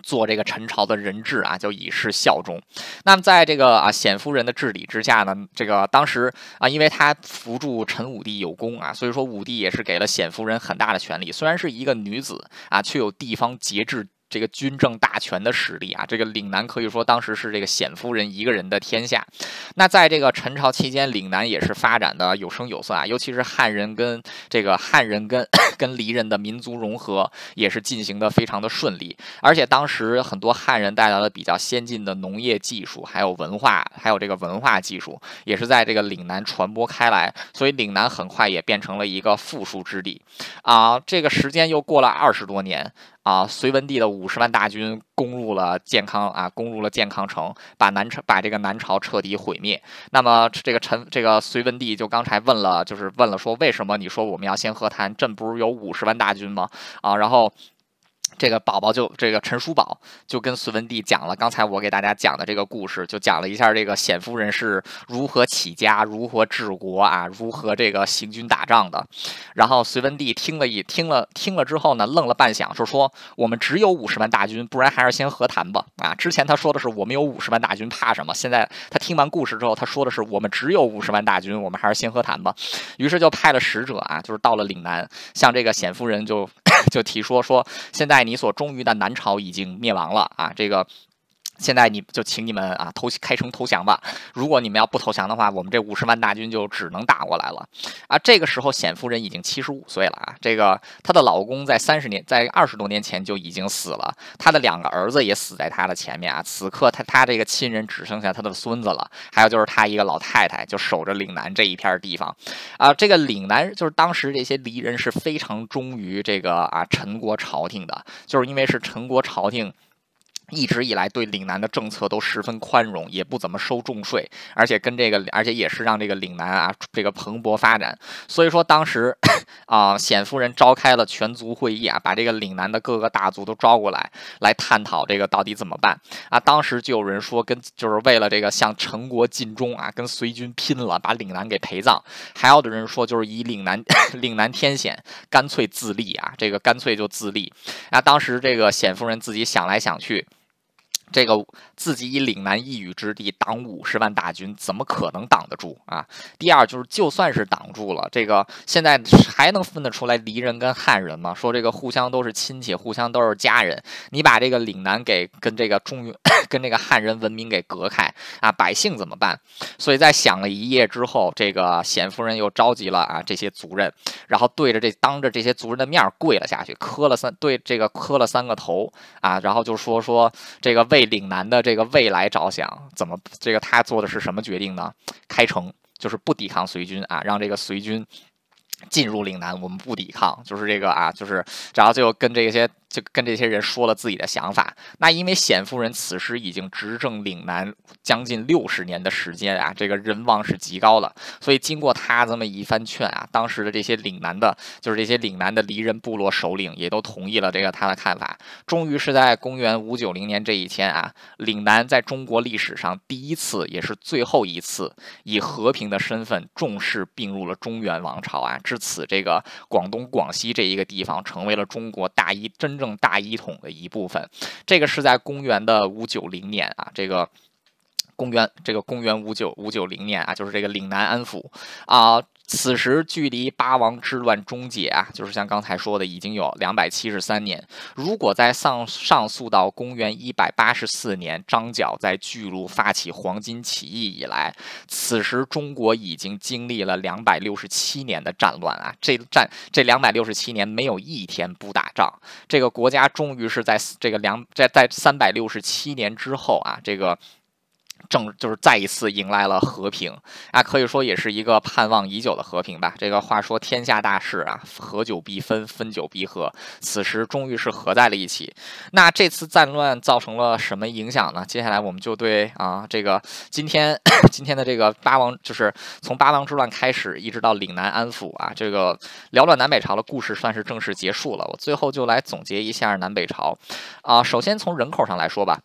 做这个陈朝的人质啊，就以示效忠。那么在这个啊显夫人的治理之下呢，这个当时啊，因为他扶助陈武帝有功啊，所以说武帝也是给了显夫人很大的权利。虽然是一个女子啊，却有地方节制。这个军政大权的实力啊，这个岭南可以说当时是这个冼夫人一个人的天下。那在这个陈朝期间，岭南也是发展的有声有色啊，尤其是汉人跟这个汉人跟 跟黎人的民族融合也是进行的非常的顺利。而且当时很多汉人带来了比较先进的农业技术，还有文化，还有这个文化技术，也是在这个岭南传播开来，所以岭南很快也变成了一个富庶之地啊。这个时间又过了二十多年。啊，隋文帝的五十万大军攻入了健康啊，攻入了健康城，把南朝把这个南朝彻底毁灭。那么这个陈这个隋文帝就刚才问了，就是问了说，为什么你说我们要先和谈？朕不是有五十万大军吗？啊，然后。这个宝宝就这个陈叔宝就跟隋文帝讲了刚才我给大家讲的这个故事，就讲了一下这个冼夫人是如何起家、如何治国啊，如何这个行军打仗的。然后隋文帝听了一听了听了之后呢，愣了半晌，说说我们只有五十万大军，不然还是先和谈吧。啊，之前他说的是我们有五十万大军，怕什么？现在他听完故事之后，他说的是我们只有五十万大军，我们还是先和谈吧。于是就派了使者啊，就是到了岭南，向这个冼夫人就。就提说说，现在你所忠于的南朝已经灭亡了啊，这个。现在你就请你们啊投开城投降吧。如果你们要不投降的话，我们这五十万大军就只能打过来了啊。这个时候，显夫人已经七十五岁了啊。这个她的老公在三十年，在二十多年前就已经死了，她的两个儿子也死在她的前面啊。此刻，她她这个亲人只剩下她的孙子了，还有就是她一个老太太，就守着岭南这一片地方啊。这个岭南就是当时这些黎人是非常忠于这个啊陈国朝廷的，就是因为是陈国朝廷。一直以来对岭南的政策都十分宽容，也不怎么收重税，而且跟这个，而且也是让这个岭南啊这个蓬勃发展。所以说当时啊，冼夫人召开了全族会议啊，把这个岭南的各个大族都招过来，来探讨这个到底怎么办啊。当时就有人说，跟就是为了这个向陈国尽忠啊，跟隋军拼了，把岭南给陪葬。还有的人说，就是以岭南 岭南天险，干脆自立啊，这个干脆就自立。啊，当时这个冼夫人自己想来想去。这个自己以岭南一隅之地挡五十万大军，怎么可能挡得住啊？第二就是，就算是挡住了，这个现在还能分得出来黎人跟汉人吗？说这个互相都是亲戚，互相都是家人，你把这个岭南给跟这个中原、跟这个汉人文明给隔开啊，百姓怎么办？所以在想了一夜之后，这个冼夫人又召集了啊这些族人，然后对着这当着这些族人的面跪了下去，磕了三对这个磕了三个头啊，然后就说说这个为。为岭南的这个未来着想，怎么这个他做的是什么决定呢？开城就是不抵抗隋军啊，让这个隋军进入岭南，我们不抵抗，就是这个啊，就是然后就跟这些就跟这些人说了自己的想法。那因为冼夫人此时已经执政岭南将近六十年的时间啊，这个人望是极高了，所以经过他这么一番劝啊，当时的这些岭南的，就是这些岭南的离人部落首领也都同意了这个他的看法。终于是在公元五九零年这一天啊，岭南在中国历史上第一次也是最后一次以和平的身份重视并入了中原王朝啊。至此，这个广东、广西这一个地方成为了中国大一真正大一统的一部分。这个是在公元的五九零年啊，这个。公元这个公元五九五九零年啊，就是这个岭南安抚啊，此时距离八王之乱终结啊，就是像刚才说的，已经有两百七十三年。如果再上上溯到公元一百八十四年，张角在巨鹿发起黄巾起义以来，此时中国已经经历了两百六十七年的战乱啊，这战这两百六十七年没有一天不打仗，这个国家终于是在这个两在在三百六十七年之后啊，这个。正就是再一次迎来了和平啊，可以说也是一个盼望已久的和平吧。这个话说天下大事啊，合久必分，分久必合，此时终于是合在了一起。那这次战乱造成了什么影响呢？接下来我们就对啊，这个今天 今天的这个八王，就是从八王之乱开始，一直到岭南安抚啊，这个缭乱南北朝的故事算是正式结束了。我最后就来总结一下南北朝啊，首先从人口上来说吧。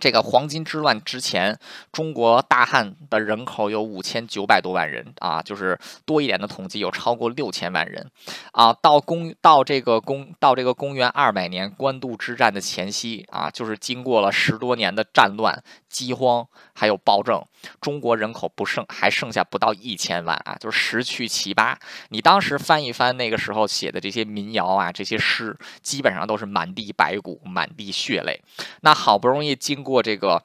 这个黄巾之乱之前，中国大汉的人口有五千九百多万人啊，就是多一点的统计有超过六千万人啊。到公到这个公到这个公元二百年官渡之战的前夕啊，就是经过了十多年的战乱、饥荒还有暴政，中国人口不剩还剩下不到一千万啊，就是十去七八。你当时翻一翻那个时候写的这些民谣啊，这些诗，基本上都是满地白骨、满地血泪。那好不容易经过这个。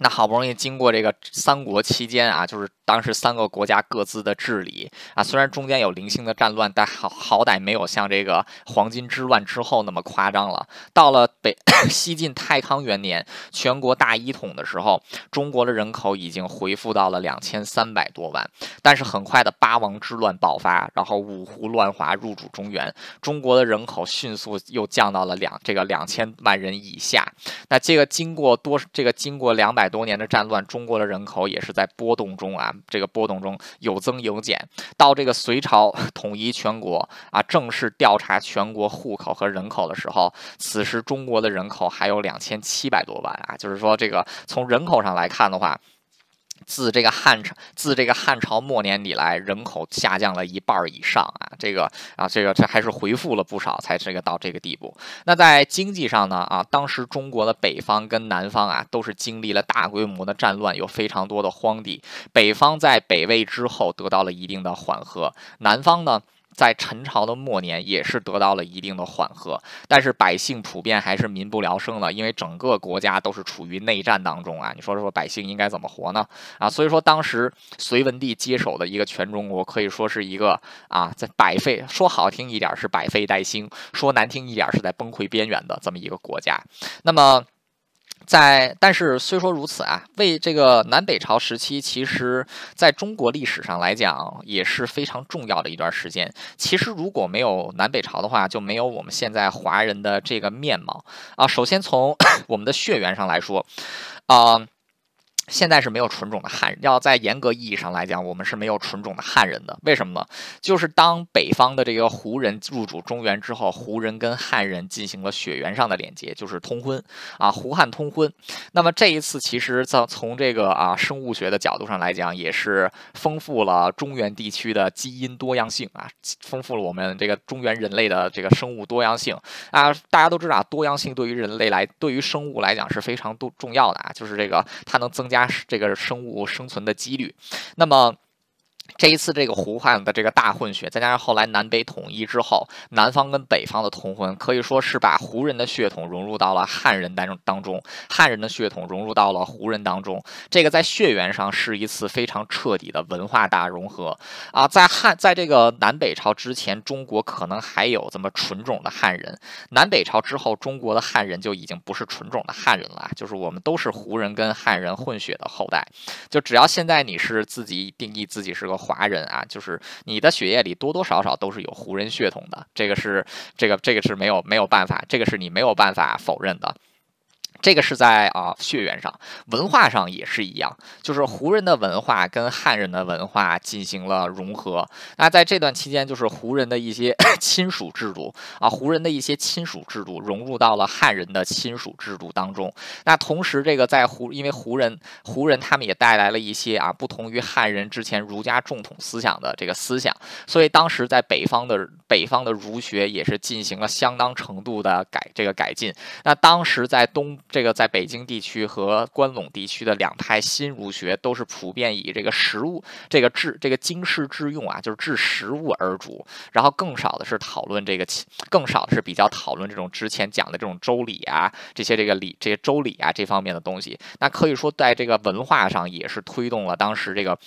那好不容易经过这个三国期间啊，就是当时三个国家各自的治理啊，虽然中间有零星的战乱，但好好歹没有像这个黄巾之乱之后那么夸张了。到了北 西晋太康元年，全国大一统的时候，中国的人口已经恢复到了两千三百多万。但是很快的八王之乱爆发，然后五胡乱华入主中原，中国的人口迅速又降到了两这个两千万人以下。那这个经过多这个经过两百。多年的战乱，中国的人口也是在波动中啊，这个波动中有增有减。到这个隋朝统一全国啊，正式调查全国户口和人口的时候，此时中国的人口还有两千七百多万啊，就是说这个从人口上来看的话。自这个汉朝，自这个汉朝末年以来，人口下降了一半以上啊，这个啊，这个这还是回复了不少，才这个到这个地步。那在经济上呢啊，当时中国的北方跟南方啊，都是经历了大规模的战乱，有非常多的荒地。北方在北魏之后得到了一定的缓和，南方呢？在陈朝的末年，也是得到了一定的缓和，但是百姓普遍还是民不聊生的，因为整个国家都是处于内战当中啊。你说说，百姓应该怎么活呢？啊，所以说当时隋文帝接手的一个全中国，可以说是一个啊，在百废，说好听一点是百废待兴，说难听一点是在崩溃边缘的这么一个国家。那么。在，但是虽说如此啊，为这个南北朝时期，其实在中国历史上来讲也是非常重要的一段时间。其实如果没有南北朝的话，就没有我们现在华人的这个面貌啊。首先从 我们的血缘上来说，啊。现在是没有纯种的汉人，要在严格意义上来讲，我们是没有纯种的汉人的。为什么呢？就是当北方的这个胡人入主中原之后，胡人跟汉人进行了血缘上的连接，就是通婚啊，胡汉通婚。那么这一次，其实从从这个啊生物学的角度上来讲，也是丰富了中原地区的基因多样性啊，丰富了我们这个中原人类的这个生物多样性啊。大家都知道，多样性对于人类来，对于生物来讲是非常多重要的啊，就是这个它能增加。这个生物生存的几率，那么。这一次这个胡汉的这个大混血，再加上后来南北统一之后，南方跟北方的通婚，可以说是把胡人的血统融入到了汉人当中当中，汉人的血统融入到了胡人当中。这个在血缘上是一次非常彻底的文化大融合啊！在汉在这个南北朝之前，中国可能还有这么纯种的汉人；南北朝之后，中国的汉人就已经不是纯种的汉人了，就是我们都是胡人跟汉人混血的后代。就只要现在你是自己定义自己是个。华人啊，就是你的血液里多多少少都是有胡人血统的，这个是这个这个是没有没有办法，这个是你没有办法否认的。这个是在啊血缘上，文化上也是一样，就是胡人的文化跟汉人的文化进行了融合。那在这段期间，就是胡人的一些 亲属制度啊，胡人的一些亲属制度融入到了汉人的亲属制度当中。那同时，这个在胡，因为胡人胡人他们也带来了一些啊不同于汉人之前儒家正统思想的这个思想，所以当时在北方的北方的儒学也是进行了相当程度的改这个改进。那当时在东。这个在北京地区和关陇地区的两派新儒学都是普遍以这个食物、这个治、这个经世致用啊，就是治食物而主，然后更少的是讨论这个，更少的是比较讨论这种之前讲的这种周礼啊，这些这个礼、这些周礼啊这方面的东西。那可以说在这个文化上也是推动了当时这个。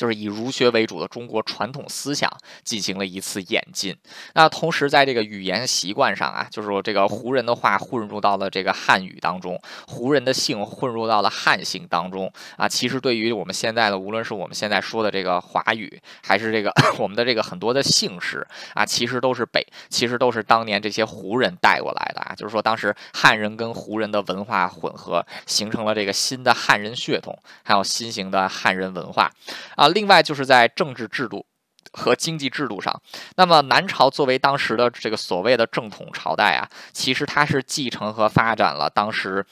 就是以儒学为主的中国传统思想进行了一次演进。那同时，在这个语言习惯上啊，就是说这个胡人的话混入到了这个汉语当中，胡人的姓混入到了汉姓当中啊。其实对于我们现在的，无论是我们现在说的这个华语，还是这个 我们的这个很多的姓氏啊，其实都是北，其实都是当年这些胡人带过来的啊。就是说，当时汉人跟胡人的文化混合，形成了这个新的汉人血统，还有新型的汉人文化啊。另外就是在政治制度和经济制度上，那么南朝作为当时的这个所谓的正统朝代啊，其实它是继承和发展了当时。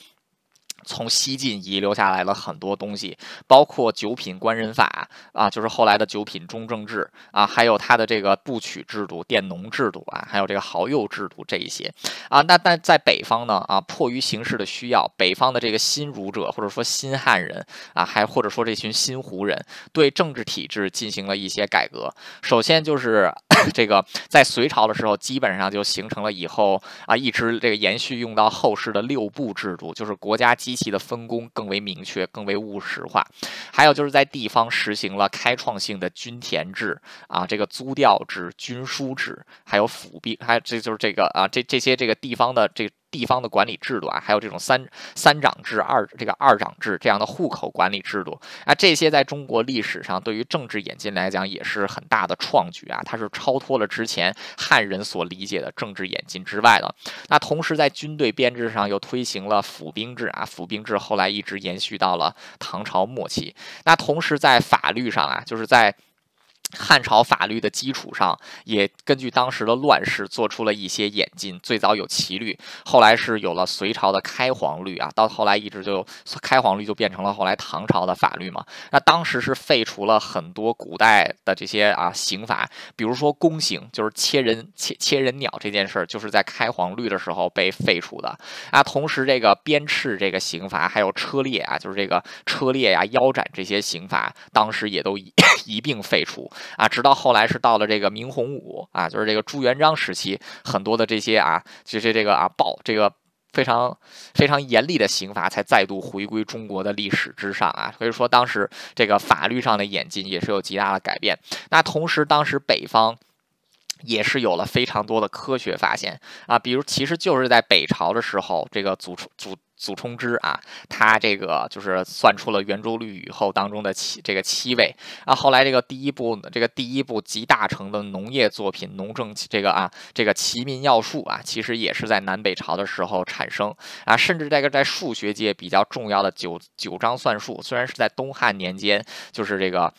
从西晋遗留下来了很多东西，包括九品官人法啊，就是后来的九品中正制啊，还有他的这个部曲制度、佃农制度啊，还有这个豪右制度这一些啊。那但在北方呢啊，迫于形势的需要，北方的这个新儒者或者说新汉人啊，还或者说这群新胡人，对政治体制进行了一些改革。首先就是 这个在隋朝的时候，基本上就形成了以后啊，一直这个延续用到后世的六部制度，就是国家机。其的分工更为明确，更为务实化。还有就是在地方实行了开创性的均田制啊，这个租调制、均书制，还有府兵，还有这就是这个啊，这这些这个地方的这。地方的管理制度啊，还有这种三三长制、二这个二长制这样的户口管理制度啊，这些在中国历史上对于政治演进来讲也是很大的创举啊，它是超脱了之前汉人所理解的政治演进之外的。那同时在军队编制上又推行了府兵制啊，府兵制后来一直延续到了唐朝末期。那同时在法律上啊，就是在。汉朝法律的基础上，也根据当时的乱世做出了一些演进。最早有齐律，后来是有了隋朝的开皇律啊，到后来一直就开皇律就变成了后来唐朝的法律嘛。那当时是废除了很多古代的这些啊刑法，比如说宫刑，就是切人切切人鸟这件事儿，就是在开皇律的时候被废除的啊。同时，这个鞭笞这个刑罚，还有车裂啊，就是这个车裂呀、腰斩这些刑罚，当时也都一并废除。啊，直到后来是到了这个明洪武啊，就是这个朱元璋时期，很多的这些啊，这些这个啊暴这个非常非常严厉的刑罚才再度回归中国的历史之上啊。所以说，当时这个法律上的演进也是有极大的改变。那同时，当时北方也是有了非常多的科学发现啊，比如其实就是在北朝的时候，这个祖祖。祖冲之啊，他这个就是算出了圆周率以后当中的七这个七位啊。后来这个第一部这个第一部集大成的农业作品《农政》这个啊这个《齐民要术》啊，其实也是在南北朝的时候产生啊。甚至这个在数学界比较重要的九九章算术，虽然是在东汉年间，就是这个。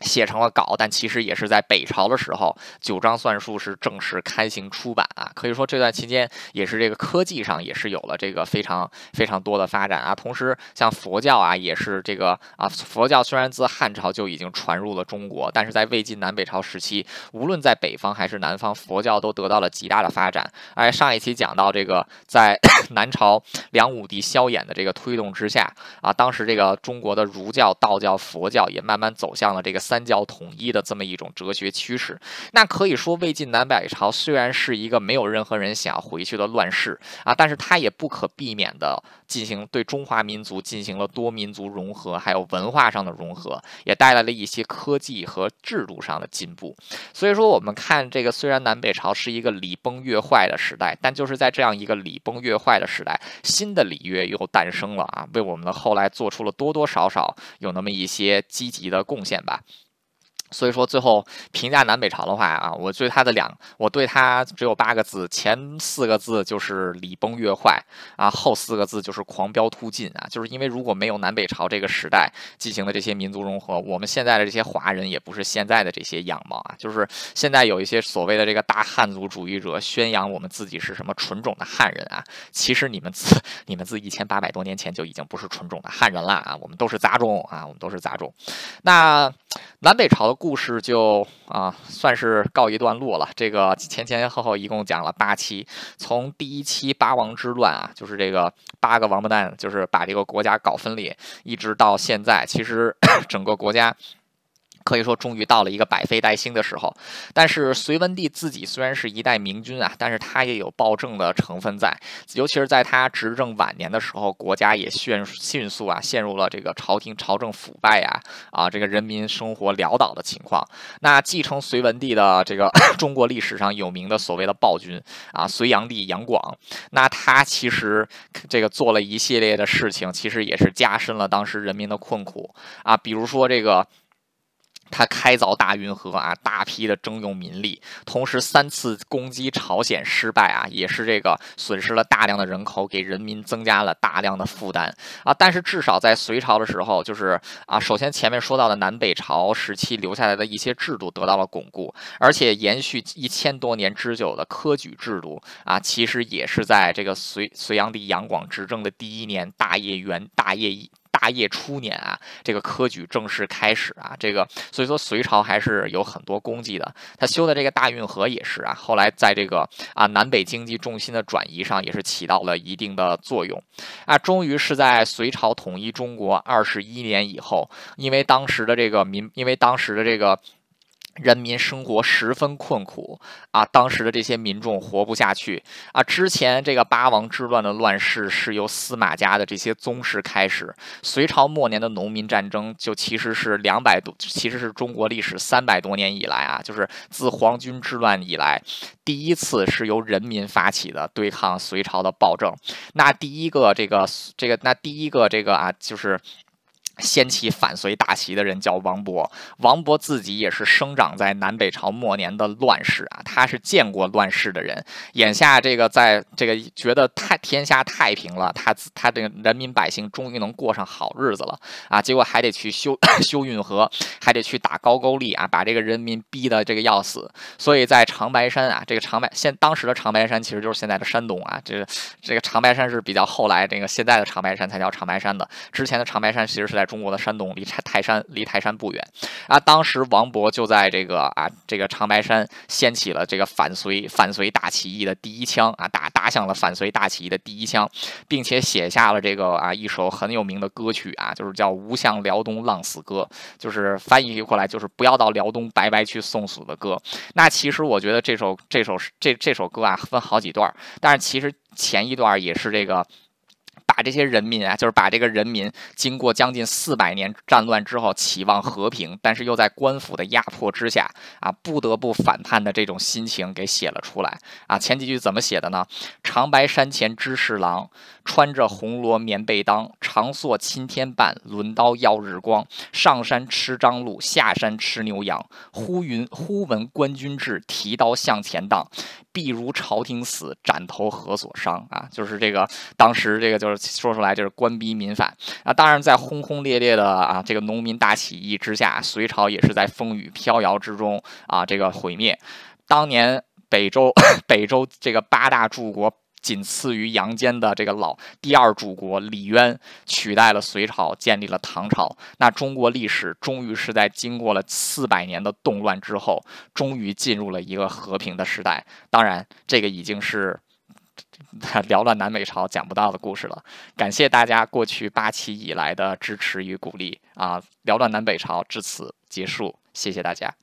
写成了稿，但其实也是在北朝的时候，九章算术是正式刊行出版啊。可以说这段期间也是这个科技上也是有了这个非常非常多的发展啊。同时，像佛教啊，也是这个啊，佛教虽然自汉朝就已经传入了中国，但是在魏晋南北朝时期，无论在北方还是南方，佛教都得到了极大的发展。而上一期讲到这个，在 南朝梁武帝萧衍的这个推动之下啊，当时这个中国的儒教、道教、佛教也慢慢走向了这个。三教统一的这么一种哲学趋势，那可以说魏晋南北朝虽然是一个没有任何人想要回去的乱世啊，但是它也不可避免的进行对中华民族进行了多民族融合，还有文化上的融合，也带来了一些科技和制度上的进步。所以说，我们看这个，虽然南北朝是一个礼崩乐坏的时代，但就是在这样一个礼崩乐坏的时代，新的礼乐又诞生了啊，为我们的后来做出了多多少少有那么一些积极的贡献吧。所以说，最后评价南北朝的话啊，我对他的两，我对他只有八个字，前四个字就是礼崩乐坏啊，后四个字就是狂飙突进啊，就是因为如果没有南北朝这个时代进行的这些民族融合，我们现在的这些华人也不是现在的这些样貌啊，就是现在有一些所谓的这个大汉族主义者宣扬我们自己是什么纯种的汉人啊，其实你们自你们自一千八百多年前就已经不是纯种的汉人了啊，我们都是杂种啊，我们都是杂种，那。南北朝故事就啊算是告一段落了。这个前前后后一共讲了八期，从第一期八王之乱啊，就是这个八个王八蛋，就是把这个国家搞分裂，一直到现在，其实 整个国家。可以说，终于到了一个百废待兴的时候。但是隋文帝自己虽然是一代明君啊，但是他也有暴政的成分在。尤其是在他执政晚年的时候，国家也迅迅速啊陷入了这个朝廷朝政腐败呀啊，这个人民生活潦倒的情况。那继承隋文帝的这个 中国历史上有名的所谓的暴君啊，隋炀帝杨广，那他其实这个做了一系列的事情，其实也是加深了当时人民的困苦啊，比如说这个。他开凿大运河啊，大批的征用民力，同时三次攻击朝鲜失败啊，也是这个损失了大量的人口，给人民增加了大量的负担啊。但是至少在隋朝的时候，就是啊，首先前面说到的南北朝时期留下来的一些制度得到了巩固，而且延续一千多年之久的科举制度啊，其实也是在这个隋隋炀帝杨广执政的第一年大业元大业。大业初年啊，这个科举正式开始啊，这个所以说隋朝还是有很多功绩的。他修的这个大运河也是啊，后来在这个啊南北经济重心的转移上也是起到了一定的作用啊。终于是在隋朝统一中国二十一年以后，因为当时的这个民，因为当时的这个。人民生活十分困苦啊！当时的这些民众活不下去啊！之前这个八王之乱的乱世是由司马家的这些宗室开始，隋朝末年的农民战争就其实是两百多，其实是中国历史三百多年以来啊，就是自黄巾之乱以来，第一次是由人民发起的对抗隋朝的暴政。那第一个这个这个那第一个这个啊，就是。掀起反隋大旗的人叫王勃，王勃自己也是生长在南北朝末年的乱世啊，他是见过乱世的人。眼下这个在这个觉得太天下太平了，他他这个人民百姓终于能过上好日子了啊，结果还得去修 修运河，还得去打高句丽啊，把这个人民逼得这个要死。所以在长白山啊，这个长白现当时的长白山其实就是现在的山东啊，这个这个长白山是比较后来这个现在的长白山才叫长白山的，之前的长白山其实是在。中国的山东离泰泰山离泰山不远啊，当时王勃就在这个啊这个长白山掀起了这个反隋反隋大起义的第一枪啊打打响了反隋大起义的第一枪，并且写下了这个啊一首很有名的歌曲啊，就是叫《无向辽东浪死歌》，就是翻译过来就是不要到辽东白白去送死的歌。那其实我觉得这首这首这这首歌啊分好几段，但是其实前一段也是这个。把这些人民啊，就是把这个人民经过将近四百年战乱之后，期望和平，但是又在官府的压迫之下啊，不得不反叛的这种心情给写了出来啊。前几句怎么写的呢？长白山前知侍郎，穿着红罗棉被裆，长槊钦天半，抡刀耀日光。上山吃张鹿，下山吃牛羊。忽云忽闻官军至，提刀向前荡。必如朝廷死，斩头何所伤啊！就是这个，当时这个就是说出来就是官逼民反啊。当然，在轰轰烈烈的啊这个农民大起义之下，隋朝也是在风雨飘摇之中啊这个毁灭。当年北周 北周这个八大柱国。仅次于杨坚的这个老第二主国李渊取代了隋朝，建立了唐朝。那中国历史终于是在经过了四百年的动乱之后，终于进入了一个和平的时代。当然，这个已经是 聊了南北朝讲不到的故事了。感谢大家过去八期以来的支持与鼓励啊！聊了南北朝至此结束，谢谢大家。